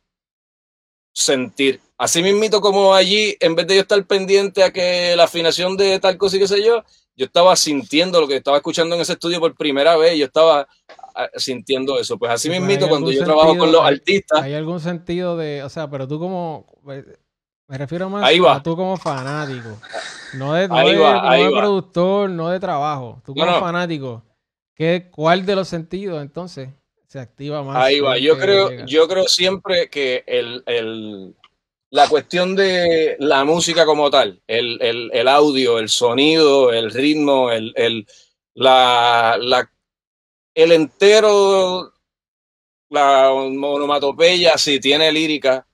sentir. Así mismito como allí, en vez de yo estar pendiente a que la afinación de tal cosa y qué sé yo, yo estaba sintiendo lo que estaba escuchando en ese estudio por primera vez, yo estaba ah, sintiendo eso. Pues así pues, mismito, cuando yo trabajo con los artistas. ¿Hay algún sentido de, o sea, pero tú como, Me refiero más a tú como fanático. No de, productor, no de trabajo. Tú como fanático. ¿qué, ¿Cuál de los sentidos entonces se activa más? Ahí va. Yo creo, yo creo siempre que el, la cuestión de la música como tal, el, audio, el sonido, el ritmo, el, la, la, el entero, la onomatopeya, si tiene lírica,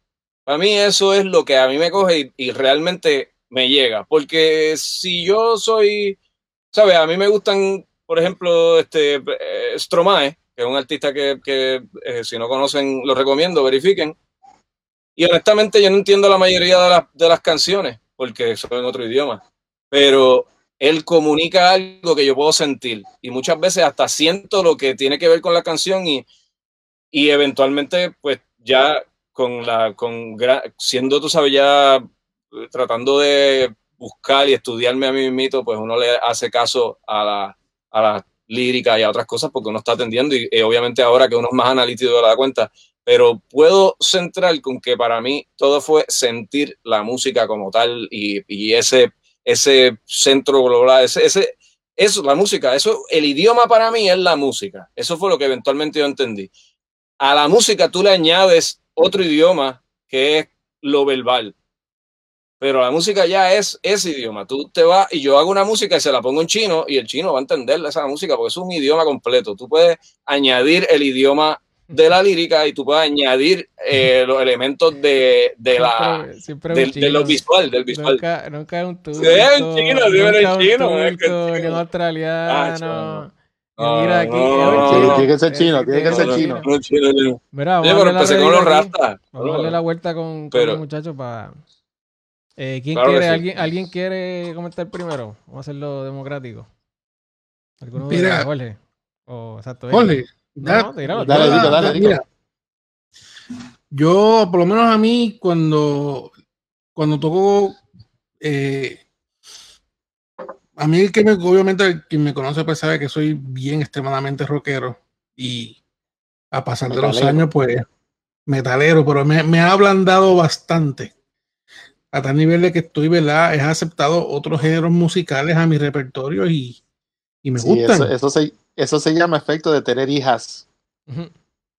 para mí eso es lo que a mí me coge y, realmente me llega. Porque si yo soy, ¿sabes? A mí me gustan, por ejemplo, este eh, Stromae, que es un artista que, eh, si no conocen lo recomiendo, verifiquen. Y honestamente yo no entiendo la mayoría de, de las canciones, porque son en otro idioma. Pero él comunica algo que yo puedo sentir. Y muchas veces hasta siento lo que tiene que ver con la canción y, y eventualmente, pues ya con la, con, siendo, tú sabes, ya eh, tratando de buscar y estudiarme a mí mismo, pues uno le hace caso a la, a la lírica y a otras cosas porque uno está atendiendo y, obviamente ahora que uno es más analítico de la cuenta, pero puedo centrar con que para mí todo fue sentir la música como tal y, y ese, ese centro global, ese, ese, eso, la música, eso, el idioma para mí es la música. Eso fue lo que eventualmente yo entendí. A la música tú le añades otro idioma que es lo verbal. Pero la música ya es ese idioma. Tú te vas y yo hago una música y se la pongo en chino y el chino va a entender esa música porque es un idioma completo. Tú puedes añadir el idioma de la lírica y tú puedes añadir eh, los elementos de, de la de, lo visual del visual nunca, nunca es un turco sí, en chino, en chino, es que, en australiano Mira aquí. tiene que ser chino, tiene que ser chino. Mira, vamos pero empecé con los rastas. Vamos a darle la vuelta con, con el muchacho para. Eh, ¿Quién quiere? ¿Alguien, ¿Alguien quiere comentar primero? Vamos a hacerlo democrático. ¿Alguno Mira, de Jorge? O, exacto, Jorge. No, dale, dale, dale, Mira, yo, por lo menos a mí, cuando, cuando toco eh, a mí que me, obviamente quien me conoce pues sabe que soy bien extremadamente rockero y a pasar de los años pues metalero, pero me, me, ha ablandado bastante a tal nivel de que estoy, ¿verdad? He aceptado otros géneros musicales a mi repertorio y, y me gustan. Eso, eso, se, eso se llama efecto de tener hijas.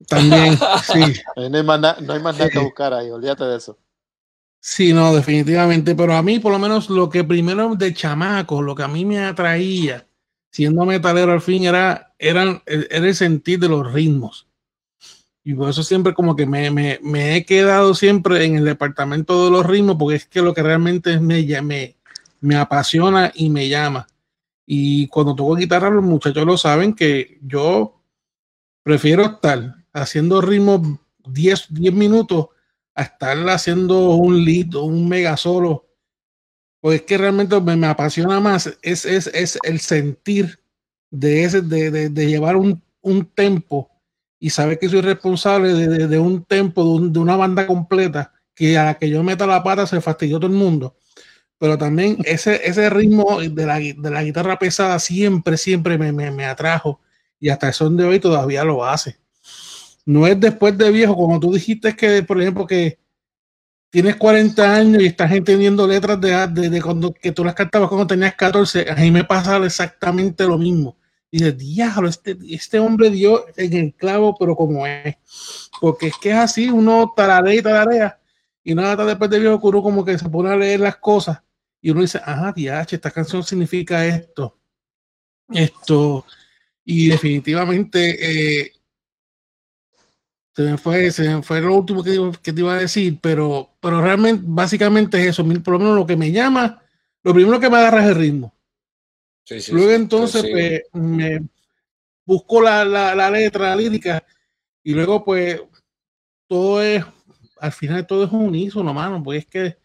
También, sí. No hay más, no hay más nada que buscar ahí, olvídate de eso. Sí, no, definitivamente, pero a mí por lo menos lo que primero de chamaco, lo que a mí me atraía, siendo metalero al fin, era, eran, era el sentir de los ritmos. Y por eso siempre como que me, me, me, he quedado siempre en el departamento de los ritmos, porque es que lo que realmente me, me, me apasiona y me llama. Y cuando toco guitarra, los muchachos lo saben que yo prefiero estar haciendo ritmos 10, 10 minutos a estar haciendo un lead o un mega solo, pues es que realmente me, apasiona más, es, es, es, el sentir de, ese, de, de, de llevar un, un, tempo y saber que soy responsable de, de un tempo, de, una banda completa, que a la que yo meta la pata se fastidió todo el mundo. Pero también ese, ese ritmo de la, de la guitarra pesada siempre, siempre me, me, me atrajo y hasta el son de hoy todavía lo hace. No es después de viejo, como tú dijiste que, por ejemplo, que tienes 40 años y estás entendiendo letras de, de, cuando que tú las cantabas cuando tenías 14, a mí me pasa exactamente lo mismo. Y de diablo, este, este hombre dio en el clavo, pero como es. Porque es que es así, uno tararea y tararea, y nada después de viejo, uno como que se pone a leer las cosas, y uno dice, ah, diache, esta canción significa esto, esto, y definitivamente eh, se me fue, se fue lo último que, que, te iba a decir, pero, pero realmente, básicamente es eso. Por lo menos lo que me llama, lo primero que me agarra es el ritmo. Luego entonces pues, me busco la, la, la, letra, lírica, y luego pues todo es, al final todo es un unísono, mano, pues es que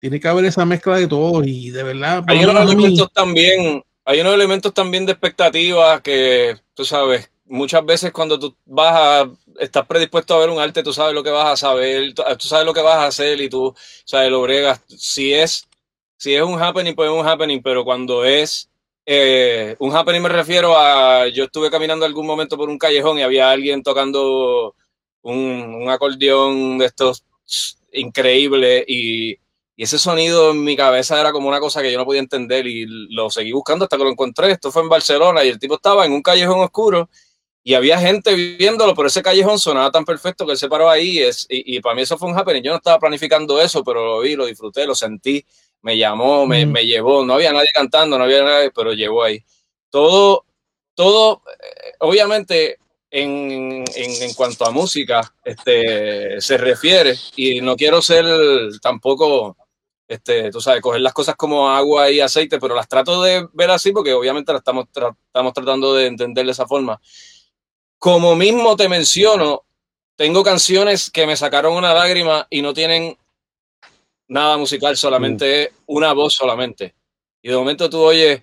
tiene que haber esa mezcla de todo y de verdad. Hay unos elementos también, hay unos elementos también de expectativas que, tú sabes, muchas veces cuando tú vas a, estás predispuesto a ver un arte, tú sabes lo que vas a saber, tú, sabes lo que vas a hacer y tú sabes, lo bregas. Si es, si es un happening, pues es un happening, pero cuando es eh, un happening me refiero a, yo estuve caminando algún momento por un callejón y había alguien tocando un, acordeón de estos increíble y, Y ese sonido en mi cabeza era como una cosa que yo no podía entender y lo seguí buscando hasta que lo encontré. Esto fue en Barcelona y el tipo estaba en un callejón oscuro y había gente viviéndolo, pero ese callejón sonaba tan perfecto que él se paró ahí es, y, para mí eso fue un happening. Yo no estaba planificando eso, pero lo vi, lo disfruté, lo sentí, me llamó, me, me llevó. No había nadie cantando, no había nadie, pero llegó ahí. Todo, todo, eh, obviamente en, en, cuanto a música este, se refiere, y no quiero ser tampoco este, tú sabes, coger las cosas como agua y aceite, pero las trato de ver así porque obviamente las estamos, estamos tratando de entender de esa forma. Como mismo te menciono, tengo canciones que me sacaron una lágrima y no tienen nada musical, solamente mm. una voz solamente. Y de momento tú oyes,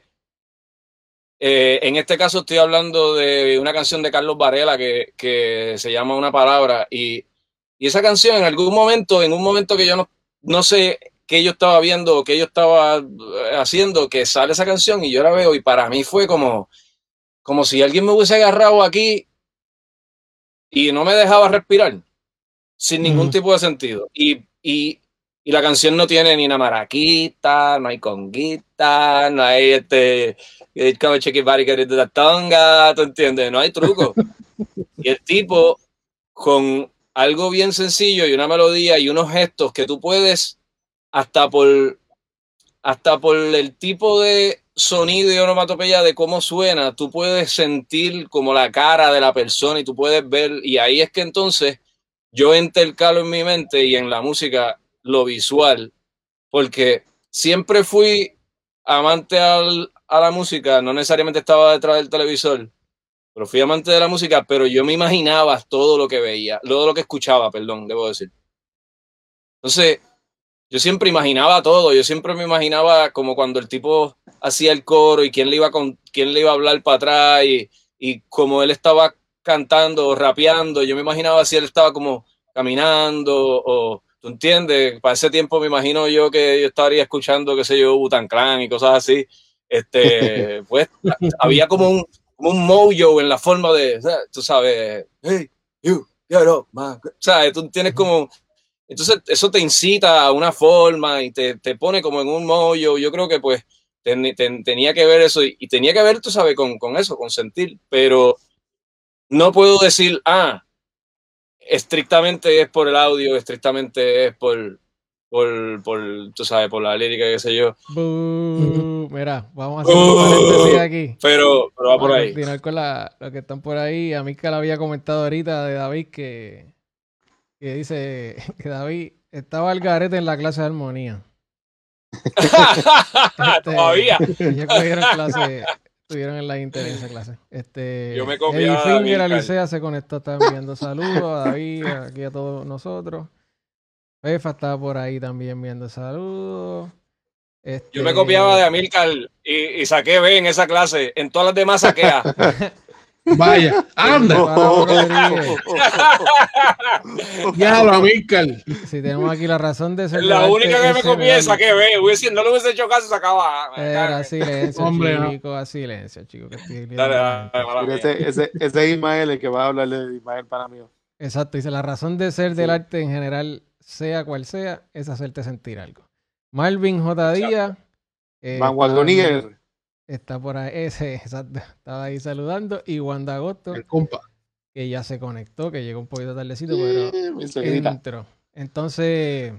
eh, en este caso estoy hablando de una canción de Carlos Varela que, que se llama Una Palabra y, y, esa canción en algún momento, en un momento que yo no, no sé que yo estaba viendo, que yo estaba eh, haciendo, que sale esa canción y yo la veo y para mí fue como, como si alguien me hubiese agarrado aquí y no me dejaba respirar sin ningún tipo de sentido. Y, y, y, la canción no tiene ni una maraquita, no hay conguita, no hay este, como de la tonga, ¿tú entiendes? No hay truco. y el tipo con algo bien sencillo y una melodía y unos gestos que tú puedes hasta por, hasta por el tipo de sonido y onomatopeya de cómo suena, tú puedes sentir como la cara de la persona y tú puedes ver, y ahí es que entonces yo intercalo en mi mente y en la música lo visual, porque siempre fui amante al, a la música, no necesariamente estaba detrás del televisor, pero fui amante de la música, pero yo me imaginaba todo lo que veía, todo lo que escuchaba, perdón, debo decir. Entonces, yo siempre imaginaba todo, yo siempre me imaginaba como cuando el tipo hacía el coro y quién le iba, con, quién le iba a hablar para atrás y, y como él estaba cantando o rapeando, yo me imaginaba si él estaba como caminando o, ¿tú entiendes? Para ese tiempo me imagino yo que yo estaría escuchando, qué sé yo, Butan Clan y cosas así. Este, pues había como un, como un mojo en la forma de, tú sabes, hey, you, get up, man. O sea, tú tienes como entonces, eso te incita a una forma y te, te pone como en un mollo. Yo creo que pues tenía que ver eso y, tenía que ver, tú sabes, con, con, eso, con sentir. Pero no puedo decir, ah, estrictamente es por el audio, estrictamente es por, por, por tú sabes, por la lírica, qué sé yo. mira, vamos a hacer un paréntesis aquí. Pero, pero va por ahí. continuar con la, lo que están por ahí. A mí que la había comentado ahorita de David que que dice que David estaba al garete en la clase de armonía. este, Todavía. Ellos cogieron clase, estuvieron en la internet esa clase. Este, Yo me copié a Finger, Alicia se conectó, está enviando saludos a David, aquí a todos nosotros. Fefa estaba por ahí también viendo saludos. Yo me copiaba de Amilcar y, y, saqué B en esa clase. En todas las demás saqué A. Vaya, anda. ya lo. Si tenemos aquí la razón de ser. La única que me comienza que ve, no le hubiese hecho caso, se acaba. Era silencio, Hombre, chico, a silencio, chico. Que dale, dale, ese, ese, ese es Ismael el que va a hablarle de Ismael para mí. Exacto, dice la razón de ser del arte en general, sea cual sea, es hacerte sentir algo. Marvin J. Díaz. Eh, Van Está por ahí, ese, exacto. Estaba ahí saludando. Y Wanda Agosto. El compa. Que ya se conectó, que llegó un poquito tardecito, pero entró. Entonces,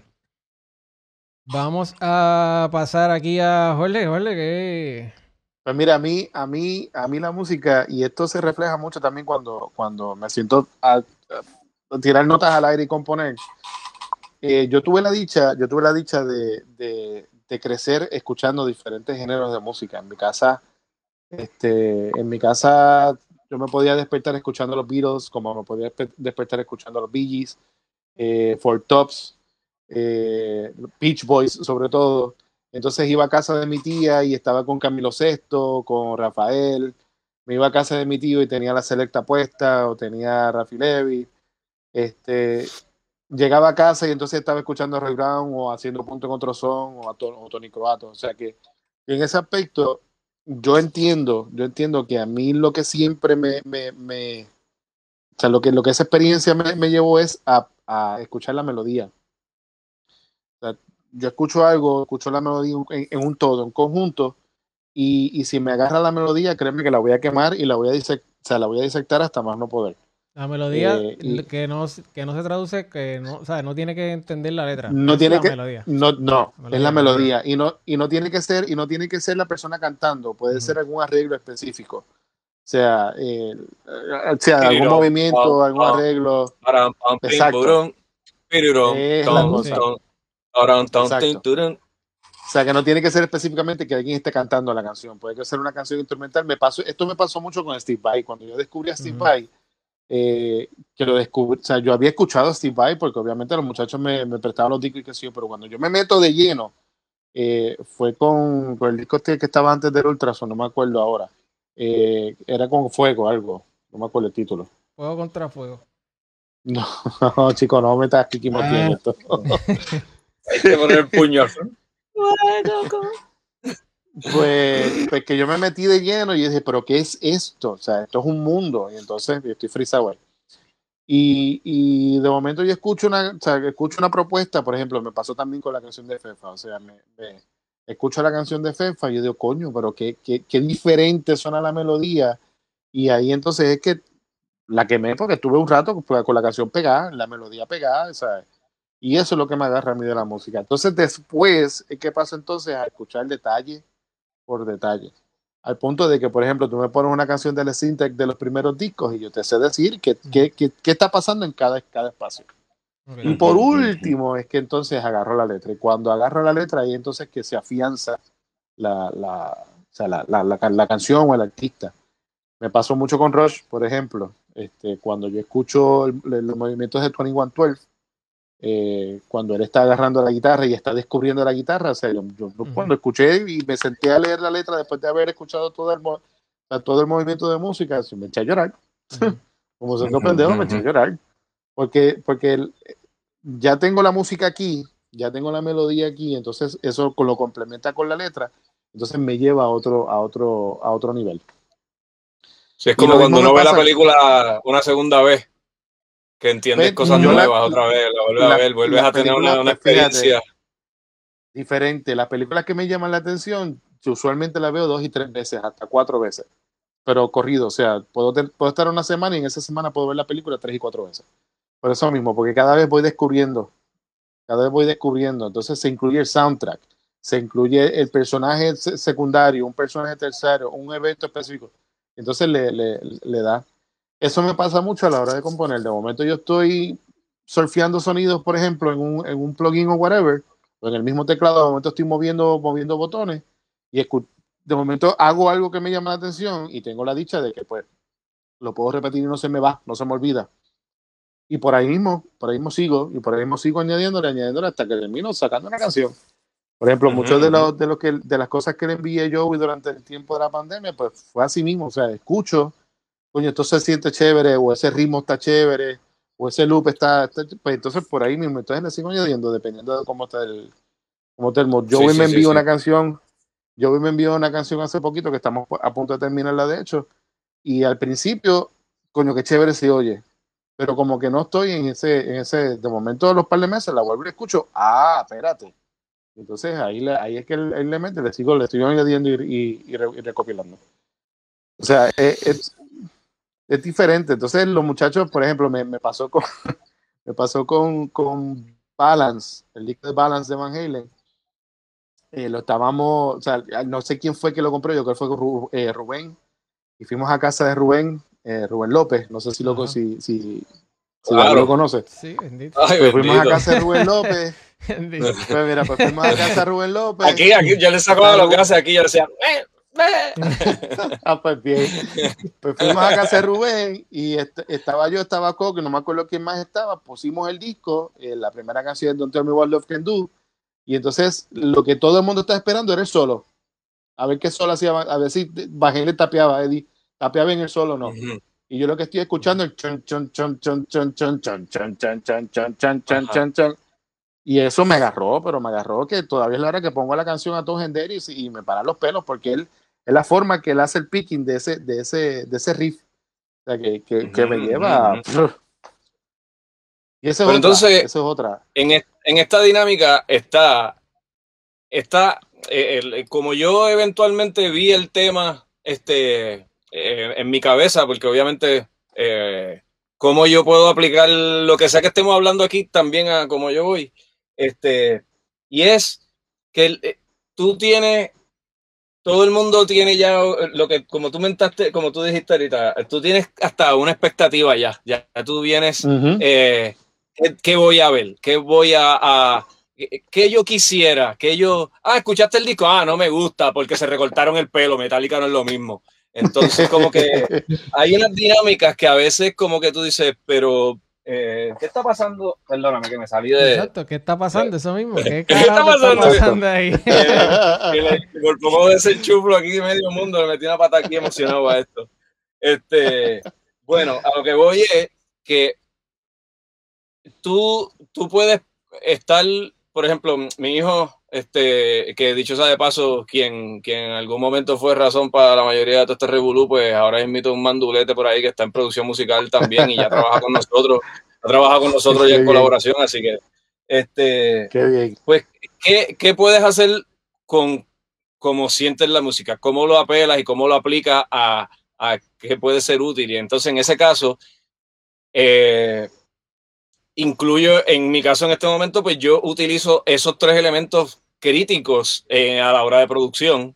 vamos a pasar aquí a Jorge. Jorge, que... Pues mira, a mí, a mí, a mí la música, y esto se refleja mucho también cuando, cuando me siento a, tirar notas al aire y componer. Eh, yo tuve la dicha, yo tuve la dicha de, de crecer escuchando diferentes géneros de música. En mi casa, este, en mi casa yo me podía despertar escuchando los Beatles, como me podía despertar escuchando los Bee Gees, eh, Four Tops, eh, Beach Boys sobre todo. Entonces iba a casa de mi tía y estaba con Camilo Sesto, con Rafael. Me iba a casa de mi tío y tenía la selecta puesta o tenía Rafi Levy. Este, llegaba a casa y entonces estaba escuchando a Ray Brown o haciendo punto en otro son o a, Tony Croato. O sea que en ese aspecto yo entiendo, yo entiendo que a mí lo que siempre me, o sea, lo que, lo que esa experiencia me, llevó es a, escuchar la melodía. yo escucho algo, escucho la melodía en, un todo, en conjunto, y, y, si me agarra la melodía, créeme que la voy a quemar y la voy a, disect, o sea, la voy a disectar hasta más no poder. La melodía eh, que, no, que no se traduce, que no, o sea, no tiene que entender la letra. No tiene que, no, no, es la melodía y no y no tiene que ser y no tiene que ser la persona cantando, puede ser algún arreglo específico, o sea, eh, sea algún movimiento, algún arreglo. Exacto. Es la cosa. O sea, que no tiene que ser específicamente que alguien esté cantando la canción, puede que ser una canción instrumental. Me pasó, esto me pasó mucho con Steve Vai. Cuando yo descubrí a Steve Vai, eh, que lo descubrí, o sea, yo había escuchado a Steve Vai porque obviamente los muchachos me, me prestaban los discos y qué sé yo, pero cuando yo me meto de lleno, eh, fue con, con, el disco este que estaba antes del Ultrason, no me acuerdo ahora. Eh, era con Fuego, algo, no me acuerdo el título. Fuego contra Fuego. No, no chico, no me estás aquí ah. esto. Hay que poner el puño. Pues, pues, que yo me metí de lleno y dije, pero ¿qué es esto? O sea, esto es un mundo. Y entonces yo estoy free Y, y de momento yo escucho una, o sea, escucho una propuesta, por ejemplo, me pasó también con la canción de Fefa. O sea, me, escucho la canción de Fefa y yo digo, coño, pero qué, qué, qué diferente suena la melodía. Y ahí entonces es que la quemé porque estuve un rato con la canción pegada, la melodía pegada, ¿sabes? Y eso es lo que me agarra a mí de la música. Entonces después, ¿qué pasa entonces? A escuchar detalle por detalle. Al punto de que, por ejemplo, tú me pones una canción de Syntec de los primeros discos y yo te sé decir qué, qué, qué, está pasando en cada, cada espacio. Y por último es que entonces agarro la letra. Y cuando agarro la letra, ahí entonces que se afianza la, la, o sea, la, la, la, canción o el artista. Me pasó mucho con Rush, por ejemplo. Este, cuando yo escucho los movimientos de 2112, eh, cuando él está agarrando la guitarra y está descubriendo la guitarra. O sea, yo, cuando escuché y me senté a leer la letra después de haber escuchado todo el, todo el movimiento de música, me eché a llorar. Como se uh pendejo, me eché a llorar. Porque, porque ya tengo la música aquí, ya tengo la melodía aquí, entonces eso lo complementa con la letra, entonces me lleva a otro, a otro, a otro nivel. es como cuando uno ve la película una segunda vez que entiendes cosas nuevas otra vez, la vuelves a ver, vuelves a tener una, experiencia. diferente. Las películas que me llaman la atención, yo usualmente las veo dos y tres veces, hasta cuatro veces. Pero corrido, o sea, puedo, puedo estar una semana y en esa semana puedo ver la película tres y cuatro veces. Por eso mismo, porque cada vez voy descubriendo, cada vez voy descubriendo. Entonces se incluye el soundtrack, se incluye el personaje secundario, un personaje tercero, un evento específico. Entonces le, le, le da eso me pasa mucho a la hora de componer. De momento yo estoy surfeando sonidos, por ejemplo, en un, en un plugin o whatever, o en el mismo teclado, de momento estoy moviendo, moviendo botones y de momento hago algo que me llama la atención y tengo la dicha de que pues lo puedo repetir y no se me va, no se me olvida. Y por ahí mismo, por ahí mismo sigo, y por ahí mismo sigo añadiéndole, añadiéndole hasta que termino sacando una canción. Por ejemplo, muchos de, los, de, los que, de las cosas que le envié yo durante el tiempo de la pandemia, pues fue así mismo. O sea, escucho, coño, esto se siente chévere, o ese ritmo está chévere, o ese loop está, pues entonces por ahí mismo, entonces le sigo añadiendo, dependiendo de cómo está el, cómo está el mood. Yo me envío una canción, yo me envió una canción hace poquito que estamos a punto de terminarla de hecho, y al principio, coño, qué chévere se oye, pero como que no estoy en ese, en ese, de momento de los par de meses, la vuelvo y escucho, ah, espérate. Entonces ahí, ahí es que él, le mete, le sigo, le estoy añadiendo y, y, recopilando. O sea, es, es, es diferente. Entonces, los muchachos, por ejemplo, me, me pasó con me pasó con, con Balance, el disco de Balance de Van Halen. Eh, lo estábamos, o sea, no sé quién fue que lo compró, yo creo que fue eh, Rubén. Y fuimos a casa de Rubén, eh, Rubén López, no sé si lo, si, si, lo conoce. Sí, bendito. Pues fuimos a casa de Rubén López. pues mira, pues fuimos a casa de Rubén López. Aquí, aquí, yo le sacaba lo que hace aquí, yo le decía, ¡eh! Ah, pues bien. Pues fuimos a casa de Rubén y estaba yo, estaba Coco, no me acuerdo quién más estaba. Pusimos el disco, eh, la primera canción de Don't Tell Me What Love Can Do. Y entonces lo que todo el mundo está esperando era el solo. A ver qué solo hacía, a ver si Bajé le tapeaba, Eddie. Tapeaba en el solo o no. Y yo lo que estoy escuchando es chon, chon, chon, chon, chon, chon, chon, chon, chon, chon, chon, chon, chon, chon, chon. Y eso me agarró, pero me agarró que todavía es la hora que pongo la canción a todos en y, y me paran los pelos porque él es la forma que él hace el picking de ese, de ese, de ese riff. O sea, que, que, que me lleva. Y eso es entonces, eso es otra. En, en, esta dinámica está, está eh, como yo eventualmente vi el tema este, eh, en mi cabeza, porque obviamente eh, cómo yo puedo aplicar lo que sea que estemos hablando aquí también a cómo yo voy. Este, y es que eh, tú tienes, todo el mundo tiene ya lo que, como tú mentaste, como tú dijiste ahorita, tú tienes hasta una expectativa ya, ya tú vienes, ¿qué, ¿qué, voy a ver? ¿Qué voy a, a que yo quisiera, que yo, ah, escuchaste el disco, ah, no me gusta porque se recortaron el pelo, Metallica no es lo mismo. Entonces, como que hay unas dinámicas que a veces como que tú dices, pero eh, ¿qué está pasando? Perdóname que me salí de... Exacto, ¿qué está pasando? Eso mismo, ¿qué, está, pasando? ahí? que le, por poco de ese chuflo aquí medio mundo, le metí una pata aquí emocionado a esto. Este, bueno, a lo que voy es que tú, tú puedes estar, por ejemplo, mi hijo este, que dicho sea de paso, quien, quien en algún momento fue razón para la mayoría de todo este revolú, pues ahora invito un mandulete por ahí que está en producción musical también y ya trabaja con nosotros, ha trabajado con nosotros ya en colaboración, así que, este, pues, ¿qué, ¿qué, puedes hacer con cómo sientes la música? ¿Cómo lo apelas y cómo lo aplicas a, a qué puede ser útil? Y entonces, en ese caso, eh, incluyo, en mi caso en este momento, pues yo utilizo esos tres elementos críticos eh, a la hora de producción,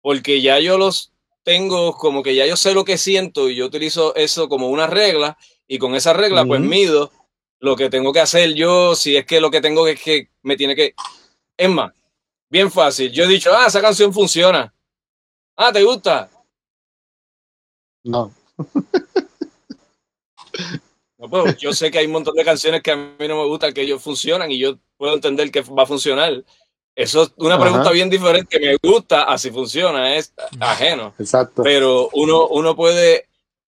porque ya yo los tengo como que ya yo sé lo que siento y yo utilizo eso como una regla y con esa regla pues mido lo que tengo que hacer yo, si es que lo que tengo es que me tiene que... Es más, bien fácil, yo he dicho, ah, esa canción funciona. Ah, ¿te gusta? No. Pues, yo sé que hay un montón de canciones que a mí no me gustan, que ellos funcionan y yo puedo entender que va a funcionar. Eso es una pregunta bien diferente, que me gusta, así funciona, es ajeno. Exacto. Pero uno, uno puede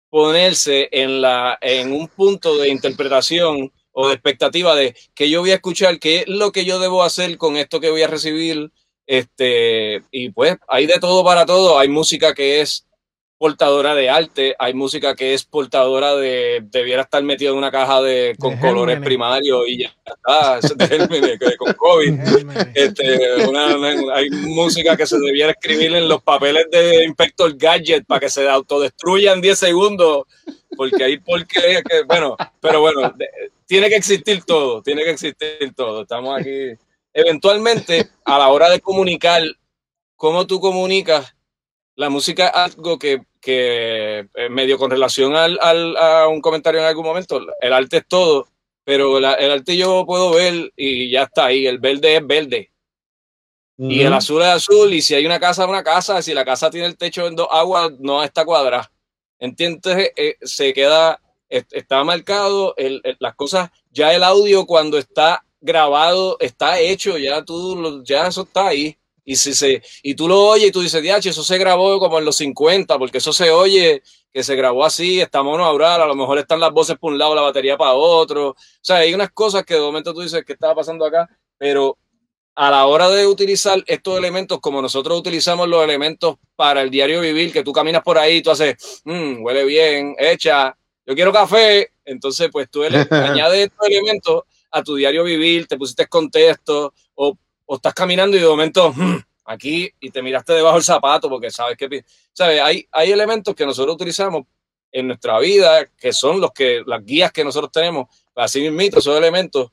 ponerse en, la, en un punto de interpretación o de expectativa de que yo voy a escuchar, qué es lo que yo debo hacer con esto que voy a recibir. Este, y pues hay de todo para todo. Hay música que es portadora de arte, hay música que es portadora de, debiera estar metido en una caja de, con colores primarios y ya está, con COVID. Este, hay música que se debiera escribir en los papeles de Inspector Gadget para que se autodestruya en 10 segundos, porque hay porque, que, bueno, pero bueno, tiene que existir todo, tiene que existir todo. Estamos aquí. Eventualmente, a la hora de comunicar, ¿cómo tú comunicas? La música es algo que que eh, medio con relación al, al, a un comentario en algún momento, el arte es todo, pero el arte yo puedo ver y ya está ahí, el verde es verde. Y el azul es azul, y si hay una casa, una casa, si la casa tiene el techo en dos aguas, no está cuadrada. ¿Entiendes? Eh, se queda, está marcado, el, las cosas, ya el audio cuando está grabado, está hecho, ya tú, ya eso está ahí. Y, si se, y tú lo oyes y tú dices, diache, eso se grabó como en los 50, porque eso se oye que se grabó así, está mono a lo mejor están las voces por un lado, la batería para otro. O sea, hay unas cosas que de momento tú dices, ¿qué estaba pasando acá? Pero a la hora de utilizar estos elementos, como nosotros utilizamos los elementos para el diario vivir, que tú caminas por ahí, tú haces, mmm, huele bien, echa, yo quiero café, entonces pues tú añades estos elementos a tu diario vivir, te pusiste contexto o o estás caminando y de momento hmm, aquí y te miraste debajo del zapato porque sabes que, ¿sabes? Hay, hay elementos que nosotros utilizamos en nuestra vida que son los que, las guías que nosotros tenemos, así mismo, esos elementos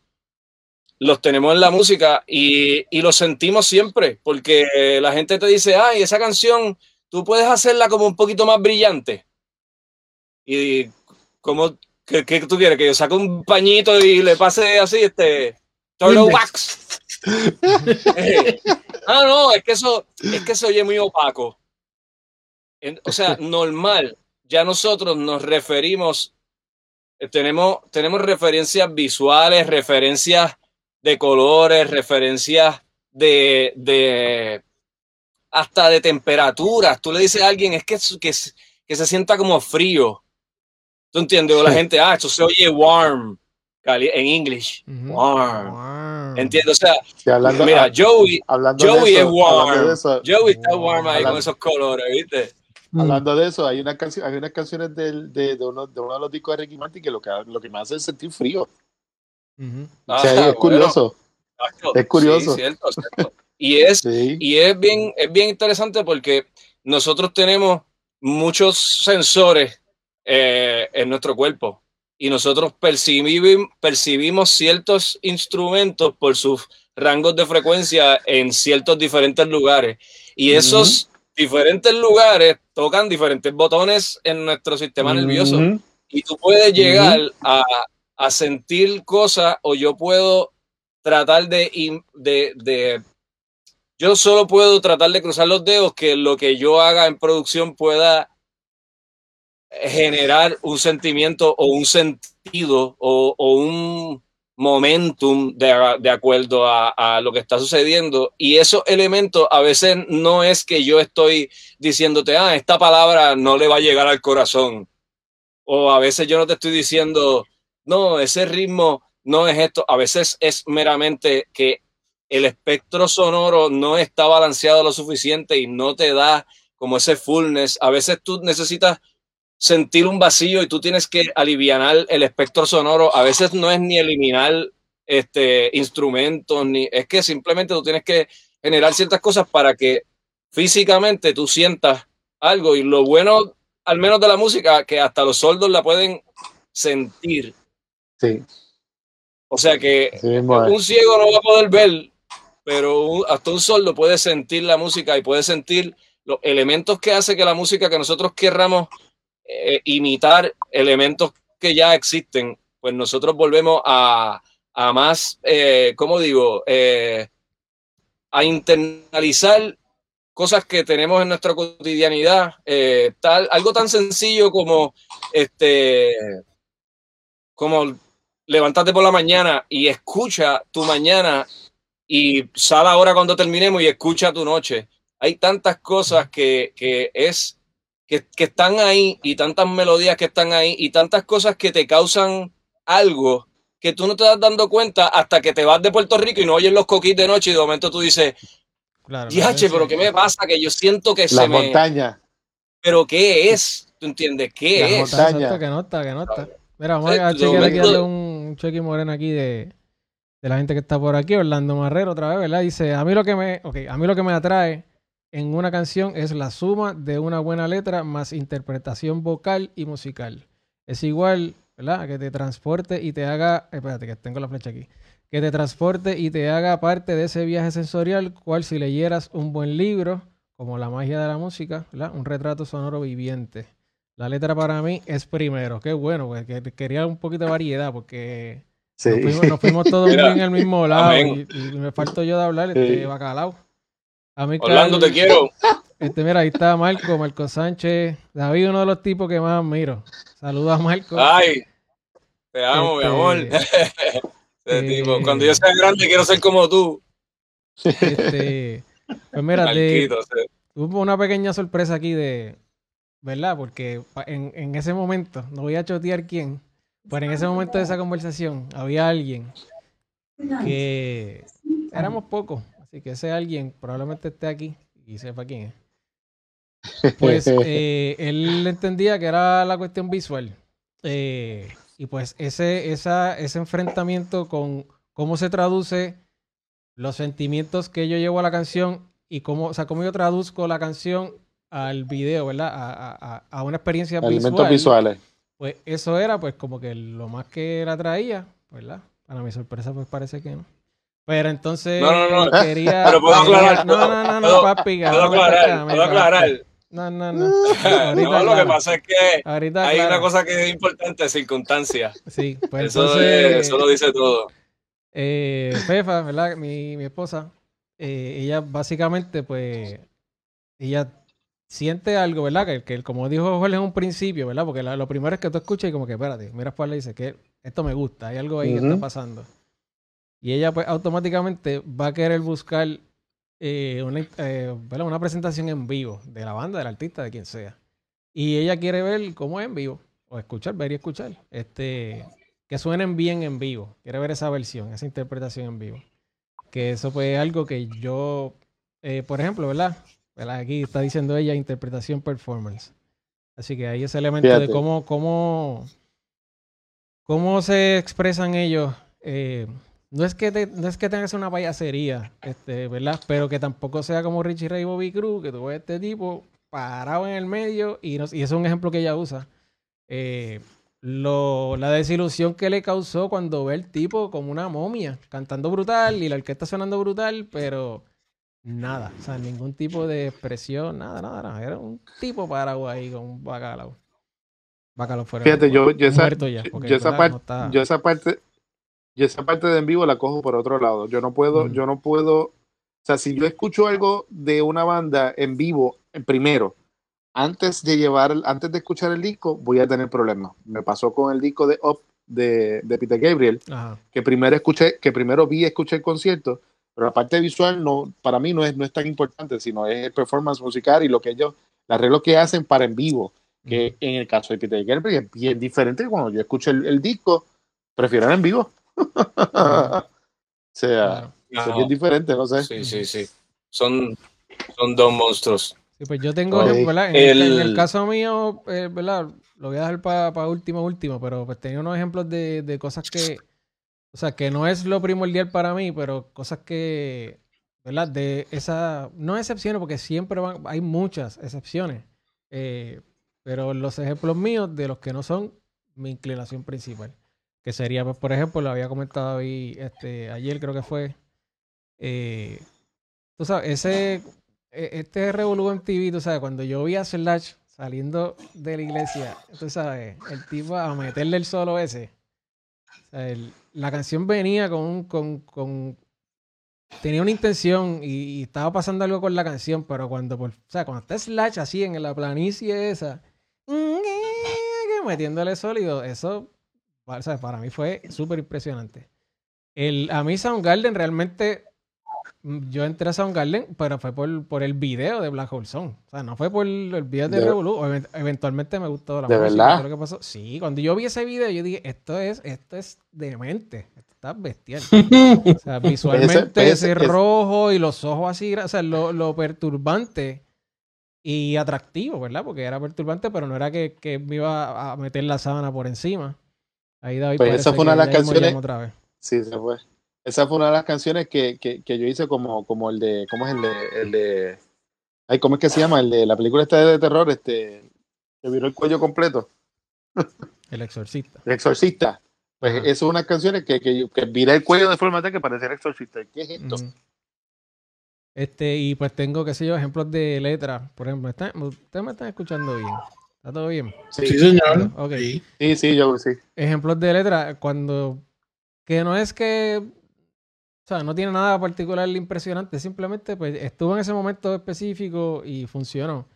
los tenemos en la música y, y los sentimos siempre porque la gente te dice, ay, esa canción tú puedes hacerla como un poquito más brillante. Y como, ¿qué, tú quieres? Que yo saque un pañito y le pase así, este, wax. ah, no, es que eso, es que se oye muy opaco. o sea, normal. Ya nosotros nos referimos, eh, tenemos, tenemos referencias visuales, referencias de colores, referencias de, de hasta de temperaturas. Tú le dices a alguien, es que, que, que se sienta como frío. ¿Tú entiendes? O la gente, ah, esto se oye warm en English. Entiendo, o sea, mira, Joey, Joey es warm. Joey está warm ahí con esos colores, ¿viste? Hablando de eso, hay, una canción, hay unas canciones de, de, de, uno, de, uno, de los discos de Ricky Martin que lo que, lo que me hace es sentir frío. es curioso. es curioso. Y es, y es bien, es bien interesante porque nosotros tenemos muchos sensores eh, en nuestro cuerpo y nosotros percibimos, percibimos ciertos instrumentos por sus rangos de frecuencia en ciertos diferentes lugares. Y esos diferentes lugares tocan diferentes botones en nuestro sistema nervioso. Y tú puedes llegar a, a, sentir cosas o yo puedo tratar de, de, de, Yo solo puedo tratar de cruzar los dedos que lo que yo haga en producción pueda generar un sentimiento o un sentido o, un momentum de, de acuerdo a, a, lo que está sucediendo. Y esos elementos a veces no es que yo estoy diciéndote, ah, esta palabra no le va a llegar al corazón. O a veces yo no te estoy diciendo, no, ese ritmo no es esto. A veces es meramente que el espectro sonoro no está balanceado lo suficiente y no te da como ese fullness. A veces tú necesitas sentir un vacío y tú tienes que aliviar el espectro sonoro. A veces no es ni eliminar este, instrumentos, ni es que simplemente tú tienes que generar ciertas cosas para que físicamente tú sientas algo. Y lo bueno, al menos de la música, que hasta los sordos la pueden sentir. Sí. O sea que un ciego no va a poder ver, pero hasta un sordo puede sentir la música y puede sentir los elementos que hace que la música que nosotros querramos eh, imitar elementos que ya existen, pues nosotros volvemos a, a más, eh, ¿cómo digo? Eh, a internalizar cosas que tenemos en nuestra cotidianidad, eh, tal, algo tan sencillo como este, como levantarte por la mañana y escucha tu mañana y sal ahora cuando terminemos y escucha tu noche. Hay tantas cosas que, que es que, están ahí y tantas melodías que están ahí y tantas cosas que te causan algo que tú no te das dando cuenta hasta que te vas de Puerto Rico y no oyes los coquis de noche y de momento tú dices, claro, pero ¿qué me pasa? Que yo siento que la se montaña. Pero ¿qué es? ¿Tú entiendes? ¿Qué la es? Montaña. Que nota, que nota. Mira, vamos a chequear aquí un cheque moreno aquí de, de la gente que está por aquí. Orlando Marrero otra vez, ¿verdad? Dice, a mí lo que me, okay, a mí lo que me atrae en una canción es la suma de una buena letra más interpretación vocal y musical. Es igual, ¿verdad? que te transporte y te haga, espérate que tengo la flecha aquí, que te transporte y te haga parte de ese viaje sensorial, cual si leyeras un buen libro, como La magia de la música, ¿verdad? Un retrato sonoro viviente. La letra para mí es primero. Qué bueno, porque quería un poquito de variedad, porque nos, fuimos, todos en el mismo lado y, me faltó yo de hablar este bacalao. Orlando, te quiero. Este, mira, ahí está Marco, Marco Sánchez. David, uno de los tipos que más admiro. Saludos a Marco. Ay, te amo, mi este, amor. Eh, cuando yo sea grande, quiero ser como tú. Este, pues mira, hubo una pequeña sorpresa aquí de, ¿verdad? Porque en, en ese momento, no voy a chotear quién, pero en ese momento de esa conversación había alguien que éramos pocos, Así que ese alguien probablemente esté aquí y sepa quién es. Pues eh, él entendía que era la cuestión visual. Eh, y pues ese, esa, ese enfrentamiento con cómo se traduce los sentimientos que yo llevo a la canción y cómo, o sea, cómo yo traduzco la canción al video, ¿verdad? A, a, una experiencia Elementos visuales. Pues eso era pues como que lo más que la traía, ¿verdad? Para mi sorpresa pues parece que no. Pero entonces no, no, no. quería. Pero puedo aclarar. No, no, no, no, papi. Puedo aclarar. Puedo aclarar. No, no, no. no, lo que pasa es que hay una cosa que es importante, circunstancia. Sí, pues eso, entonces, eso lo dice todo. Eh, Fefa, ¿verdad? Mi, mi esposa, eh, ella básicamente, pues, ella siente algo, ¿verdad? Que, que como dijo Jorge en un principio, ¿verdad? Porque lo primero es que tú escuchas y como que, espérate, mira pues le dice que esto me gusta, hay algo ahí que está pasando. Y ella pues automáticamente va a querer buscar eh, una, eh, una presentación en vivo de la banda, del artista, de quien sea. Y ella quiere ver cómo es en vivo, o escuchar, ver y escuchar. Este, que suenen bien en vivo. Quiere ver esa versión, esa interpretación en vivo. Que eso pues es algo que yo, eh, por ejemplo, ¿verdad? Aquí está diciendo ella interpretación performance. Así que hay ese elemento de cómo, cómo, cómo se expresan ellos eh, no es que no es que tenga que ser una payasería, este, ¿verdad? Pero que tampoco sea como Richie Ray Bobby Cruz, que ves este tipo parado en el medio y, no, y eso es un ejemplo que ella usa. Eh, lo, la desilusión que le causó cuando ve el tipo como una momia, cantando brutal y la orquesta sonando brutal, pero nada, o sea, ningún tipo de expresión, nada, nada, nada. Era un tipo parado ahí con un bacalao. Bacalao fuera. Fíjate, yo, yo, esa, yo, esa parte, yo esa parte, yo esa parte de en vivo la cojo por otro lado. Yo no puedo, yo no puedo, o sea, si yo escucho algo de una banda en vivo, primero, antes de llevar, antes de escuchar el disco, voy a tener problemas. Me pasó con el disco de Up de, de Peter Gabriel, que primero escuché, que primero vi y escuché el concierto, pero la parte visual no, para mí no es, no es tan importante, sino es el performance musical y lo que ellos, el arreglo que hacen para en vivo, que en el caso de Peter Gabriel es bien diferente. Cuando yo escucho el, disco, prefiero en vivo. o sea, es bien diferente, no sé. Sí, sí, sí. Son, son dos monstruos pues yo tengo, ¿verdad? En, el, caso mío, eh, ¿verdad? Lo voy a dejar para último, último, pero pues tenía unos ejemplos de, de, cosas que, o sea, que no es lo primordial para mí, pero cosas que, ¿verdad? De esa, no excepciones, porque siempre van, hay muchas excepciones, eh, pero los ejemplos míos de los que no son mi inclinación principal, que sería, pues, por ejemplo, lo había comentado ahí, este, ayer creo que fue, eh, tú sabes, ese e, este Revolú en TV, tú sabes, cuando yo vi a Slash saliendo de la iglesia, tú sabes, el tipo a meterle el solo ese. la canción venía con, con, tenía una intención y, estaba pasando algo con la canción, pero cuando, o sea, cuando está Slash así en la planicie esa, metiéndole sólido, eso, sea, para mí fue súper impresionante. El, a mí Soundgarden realmente Mm, yo entré a Soundgarden, pero fue por, por el video de Black Hole Zone. O sea, no fue por el video de, de Eventualmente me gustó la ¿De verdad? Lo que pasó. Sí, cuando yo vi ese video, yo dije, esto es, esto es demente. Esto está bestial. o sea, visualmente ese, rojo y los ojos así, o sea, lo, lo, perturbante y atractivo, ¿verdad? Porque era perturbante, pero no era que, que me iba a meter la sábana por encima. Ahí David pues esa fue una de las canciones. Otra vez. Sí, se fue. Esa fue una de las canciones que, que, que yo hice como, como el de, ¿cómo es el de, el de, ay, ¿cómo es que se llama? El de la película esta de terror, este, que viró el cuello completo. El exorcista. El exorcista. Pues eso es una canciones que, que, que viré el cuello de forma tal que parecía el exorcista. ¿Qué es esto? Este, y pues tengo, qué sé yo, ejemplos de letras. Por ejemplo, ustedes me están escuchando bien. ¿Está todo bien? Sí, señor. Okay. Sí, sí, yo sí. Ejemplos de letras, cuando. Que no es que o sea, no tiene nada particular impresionante, simplemente pues estuvo en ese momento específico y funcionó.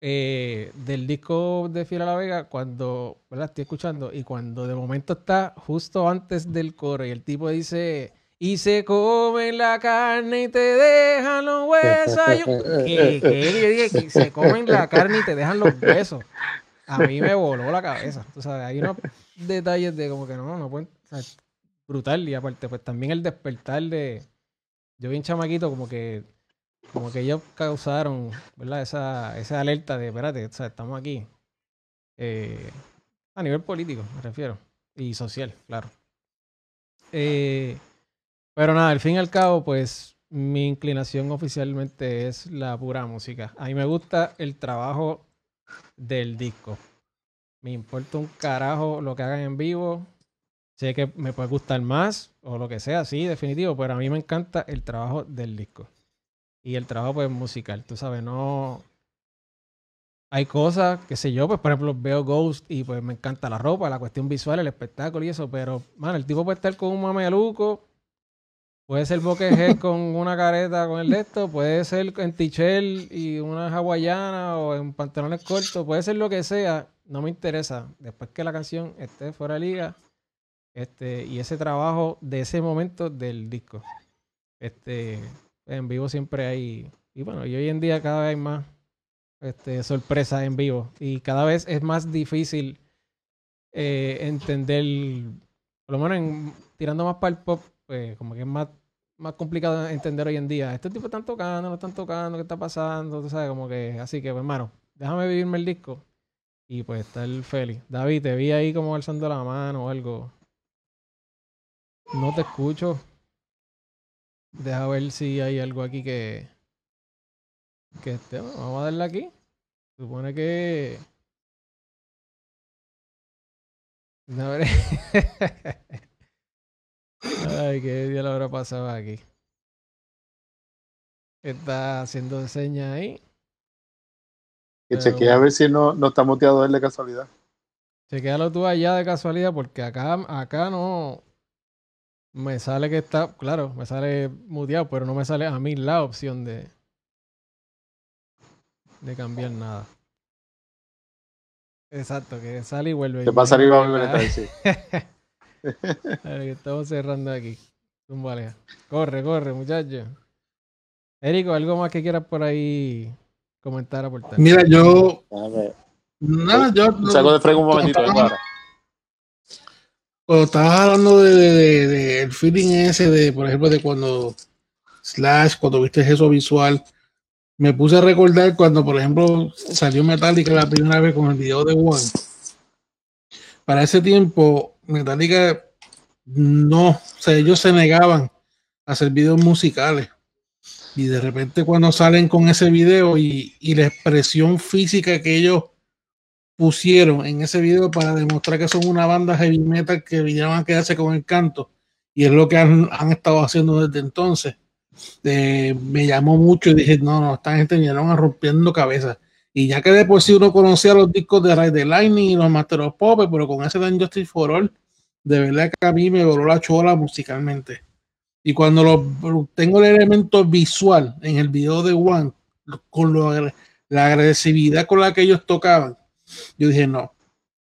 Eh, del disco de Fiera La Vega, cuando, ¿verdad? Estoy escuchando, y cuando de momento está justo antes del coro y el tipo dice, y se comen la carne y te dejan los huesos. ¿Qué, qué? se comen la carne y te dejan los huesos. A mí me voló la cabeza. Tú sabes, hay unos detalles de como que no, no pueden brutal. Y aparte, pues también el despertar de. Yo vi un chamaquito como que. Como que ellos causaron, ¿verdad? Esa, esa alerta de, espérate, o sea, estamos aquí. Eh, a nivel político, me refiero. Y social, claro. Eh, pero nada, al fin y al cabo, pues mi inclinación oficialmente es la pura música. A mí me gusta el trabajo del disco. Me importa un carajo lo que hagan en vivo. Sé que me puede gustar más o lo que sea, sí, definitivo, pero a mí me encanta el trabajo del disco. Y el trabajo pues musical, tú sabes, no... Hay cosas, qué sé yo, pues por ejemplo veo Ghost y pues me encanta la ropa, la cuestión visual, el espectáculo y eso, pero, mano, el tipo puede estar con un mameluco, puede ser boqueje con una careta con el de esto, puede ser en tichel y una hawaiana o en pantalones cortos, puede ser lo que sea, no me interesa. Después que la canción esté fuera de liga, este, y ese trabajo de ese momento del disco. Este, en vivo siempre hay, y bueno, y hoy en día cada vez hay más este, sorpresas en vivo. Y cada vez es más difícil eh, entender, por lo menos tirando más para el pop, pues como que es más, más complicado entender hoy en día. Este tipo están tocando, no están tocando, ¿qué está pasando? Tú sabes, como que, así que, pues, hermano, déjame vivirme el disco. Y pues está el Feli. David, te vi ahí como alzando la mano o algo. No te escucho. Deja ver si hay algo aquí que. Que esté. Vamos a darle aquí. Supone que. A ver. Ay, qué día lo habrá pasado aquí. Está haciendo señas ahí. Que chequea a ver si no, no está muteado él de casualidad. Chequealo tú allá de casualidad, porque acá, acá no. Me sale que está. Claro, me sale muteado, pero no me sale a mí la opción de. De cambiar nada. Exacto, que sale y vuelve. Te pasa arriba y va a volver sí. a ver, que estamos cerrando aquí. Corre, corre, muchacho. Érico, ¿algo más que quieras por ahí comentar, aportar? Mira, yo. Nada, yo. Saco de frego un momentito, para. Cuando estabas hablando de, de, de, el feeling ese de, por ejemplo, de cuando Slash, cuando viste eso visual, me puse a recordar cuando, por ejemplo, salió Metallica la primera vez con el video de One. Para ese tiempo, Metallica no, o sea, ellos se negaban a hacer videos musicales. Y de repente cuando salen con ese video y, la expresión física que ellos pusieron en ese video para demostrar que son una banda heavy metal que vinieron a quedarse con el canto, y es lo que han, estado haciendo desde entonces, eh, me llamó mucho y dije, no, no, esta gente vinieron a rompiendo cabezas. Y ya que de por sí uno conocía los discos de Ray de Lightning y los Master of Pop, pero con ese Dan Justice for All, de verdad que a mí me voló la chola musicalmente. Y cuando lo, tengo el elemento visual en el video de One, con la agresividad con la que ellos tocaban, yo dije, no,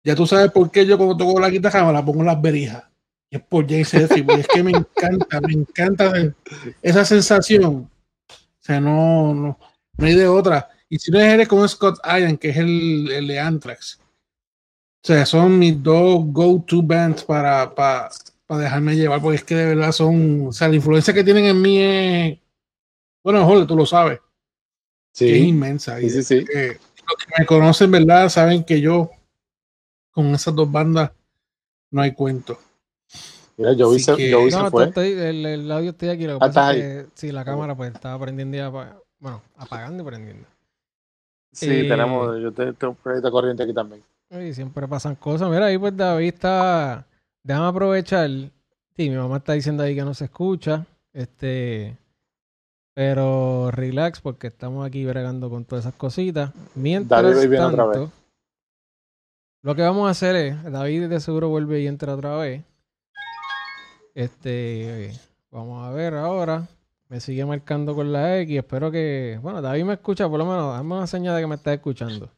ya tú sabes por qué yo cuando toco la guitarra me la pongo en las berijas. Y es por JCF, es que me encanta, me encanta esa sensación. O sea, no, no, no hay de otra. Y si no eres como Scott Ian, que es el, el de Anthrax. O sea, son mis dos go-to bands para, para, para dejarme llevar, porque es que de verdad son, o sea, la influencia que tienen en mí es, bueno, joder, tú lo sabes, sí. es inmensa. Sí, sí, sí. los que me conocen, ¿verdad? Saben que yo con esas dos bandas no hay cuento. Mira, yo vi, que, yo vi no, fue. el, el, audio está aquí, lo que ah, pasa es que sí, la cámara pues estaba prendiendo ya, bueno, apagando y prendiendo. Sí, eh, tenemos, yo tengo un proyecto corriente aquí también. Y siempre pasan cosas. Mira, ahí pues David está déjame aprovechar. Sí, mi mamá está diciendo ahí que no se escucha. Este. Pero relax, porque estamos aquí bregando con todas esas cositas. Mientras tanto, lo que vamos a hacer es, David de seguro vuelve y entra otra vez. Este, vamos a ver ahora. Me sigue marcando con la X. Espero que, bueno, David me escucha, por lo menos, dame una señal de que me está escuchando.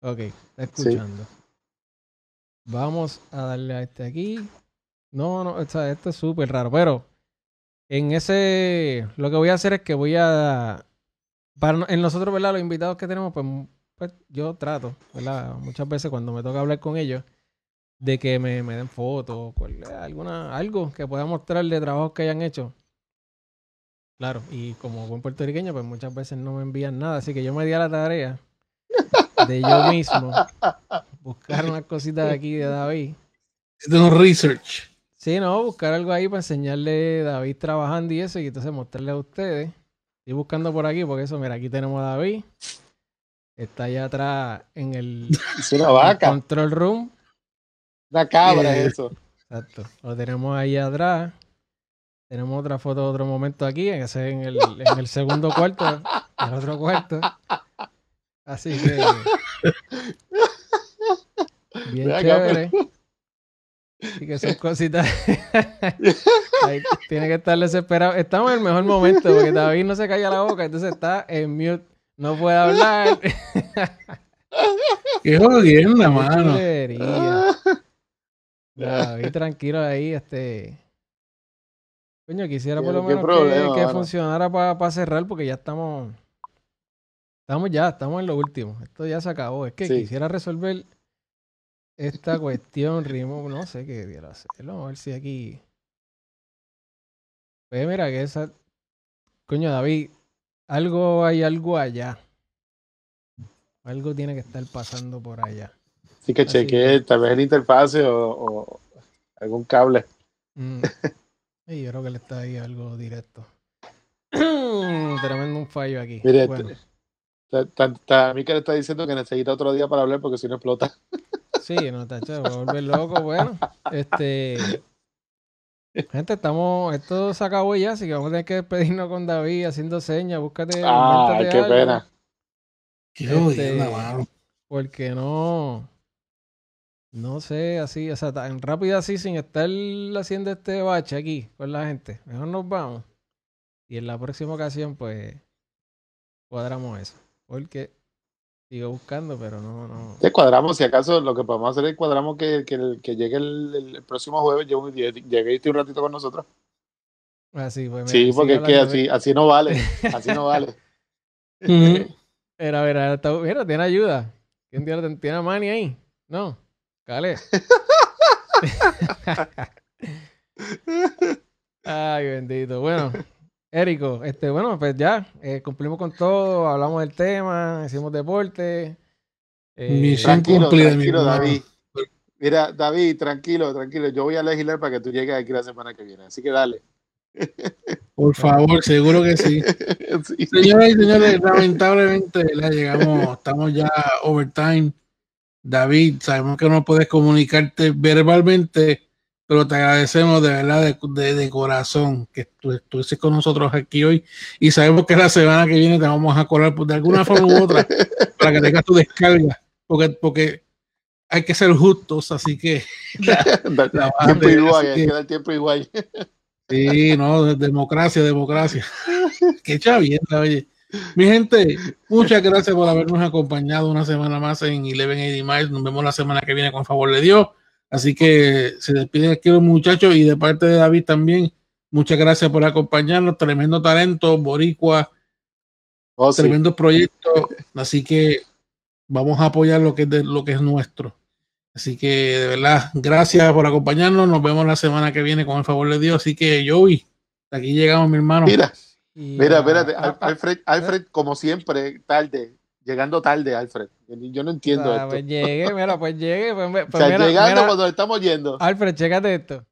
Ok, está escuchando. Vamos a darle a este aquí. No, no, este es súper raro, pero en ese, lo que voy a hacer es que voy a, para en nosotros, ¿verdad? Los invitados que tenemos, pues, pues yo trato, ¿verdad? Muchas veces cuando me toca hablar con ellos, de que me, me den fotos, alguna, algo que pueda mostrar de trabajos que hayan hecho. Claro, y como buen puertorriqueño, pues muchas veces no me envían nada, así que yo me di a la tarea de yo mismo buscar unas cositas aquí de David. De research. Sí, no, buscar algo ahí para enseñarle a David trabajando y eso, y entonces mostrarle a ustedes. Estoy buscando por aquí, porque eso, mira, aquí tenemos a David. Está allá atrás en el, control room. Una cabra, eh, eso. Exacto. Lo tenemos ahí atrás. Tenemos otra foto de otro momento aquí, en, ese, en, el, en el segundo cuarto, en el otro cuarto. Así que. Bien chévere. Así que son cositas. tiene que estar desesperado. Estamos en el mejor momento porque David no se calla la boca, entonces está en mute. No puede hablar. Qué jodienda, mano. David, tranquilo ahí, este. Coño, quisiera por lo menos que, que funcionara para cerrar porque ya estamos. Estamos ya, estamos en lo último. Esto ya se acabó. Es que quisiera resolver esta cuestión, Rimo. No sé qué debiera hacerlo. A ver si aquí. Pues mira que esa. Coño, David, algo hay algo allá. Algo tiene que estar pasando por allá. Sí, que chequeé, tal vez el interfase o, algún cable. Mm. yo creo que le está ahí algo directo. Tremendo un fallo aquí. Mire, bueno. a mí que le está diciendo que necesita otro día para hablar porque si no explota. Sí, no, está chévere, volver loco. Bueno, este. Gente, estamos. Esto se acabó ya, así que vamos a tener que despedirnos con David haciendo señas. Búscate. Ah, qué pena. Este, porque no. No sé, así, o sea, tan rápido así, sin estar haciendo este bache aquí con la gente. Mejor nos vamos. Y en la próxima ocasión, pues, cuadramos eso. Porque sigo buscando, pero no, no. Te cuadramos, si acaso lo que podemos hacer es cuadramos que, que, que llegue el, próximo jueves, llegue este un ratito con nosotros. Así, pues. Sí, porque es que así, así no vale. Así no vale. Mira, mira, mira, tiene ayuda. ¿Quién tiene, tiene a Manny ahí? No. Cale. Ay, bendito. Bueno, Érico, este, bueno, pues ya, eh, cumplimos con todo, hablamos del tema, hicimos deporte. Eh, tranquilo, tranquilo, David. Mira, David, tranquilo, tranquilo. Yo voy a legislar para que tú llegues aquí la semana que viene. Así que dale. Por favor, seguro que sí. Señoras y señores, lamentablemente la llegamos, estamos ya overtime. David, sabemos que no puedes comunicarte verbalmente, pero te agradecemos de verdad, de, corazón, que tú estuviste con nosotros aquí hoy y sabemos que la semana que viene te vamos a colar de alguna forma u otra para que tengas tu descarga, porque, porque hay que ser justos, así que... tiempo igual, hay que dar tiempo igual. sí, no, democracia, democracia. Qué chavienda, oye. Mi gente, muchas gracias por habernos acompañado una semana más en 1180 Miles. Nos vemos la semana que viene con favor de Dios. Así que se despiden aquí los muchachos y de parte de David también. Muchas gracias por acompañarnos. Tremendo talento, Boricua. Oh, tremendo proyecto. Así que vamos a apoyar lo que es lo que es nuestro. Así que de verdad, gracias por acompañarnos. Nos vemos la semana que viene con el favor de Dios. Así que Joey, aquí llegamos, mi hermano. Mira. Mira, espérate, Alfred, Alfred, como siempre, tarde, llegando tarde, Alfred. Yo no entiendo ah, esto. Pues llegue, mira, pues llegue. Pues, pues, o sea, llegando cuando estamos yendo. Alfred, chécate esto.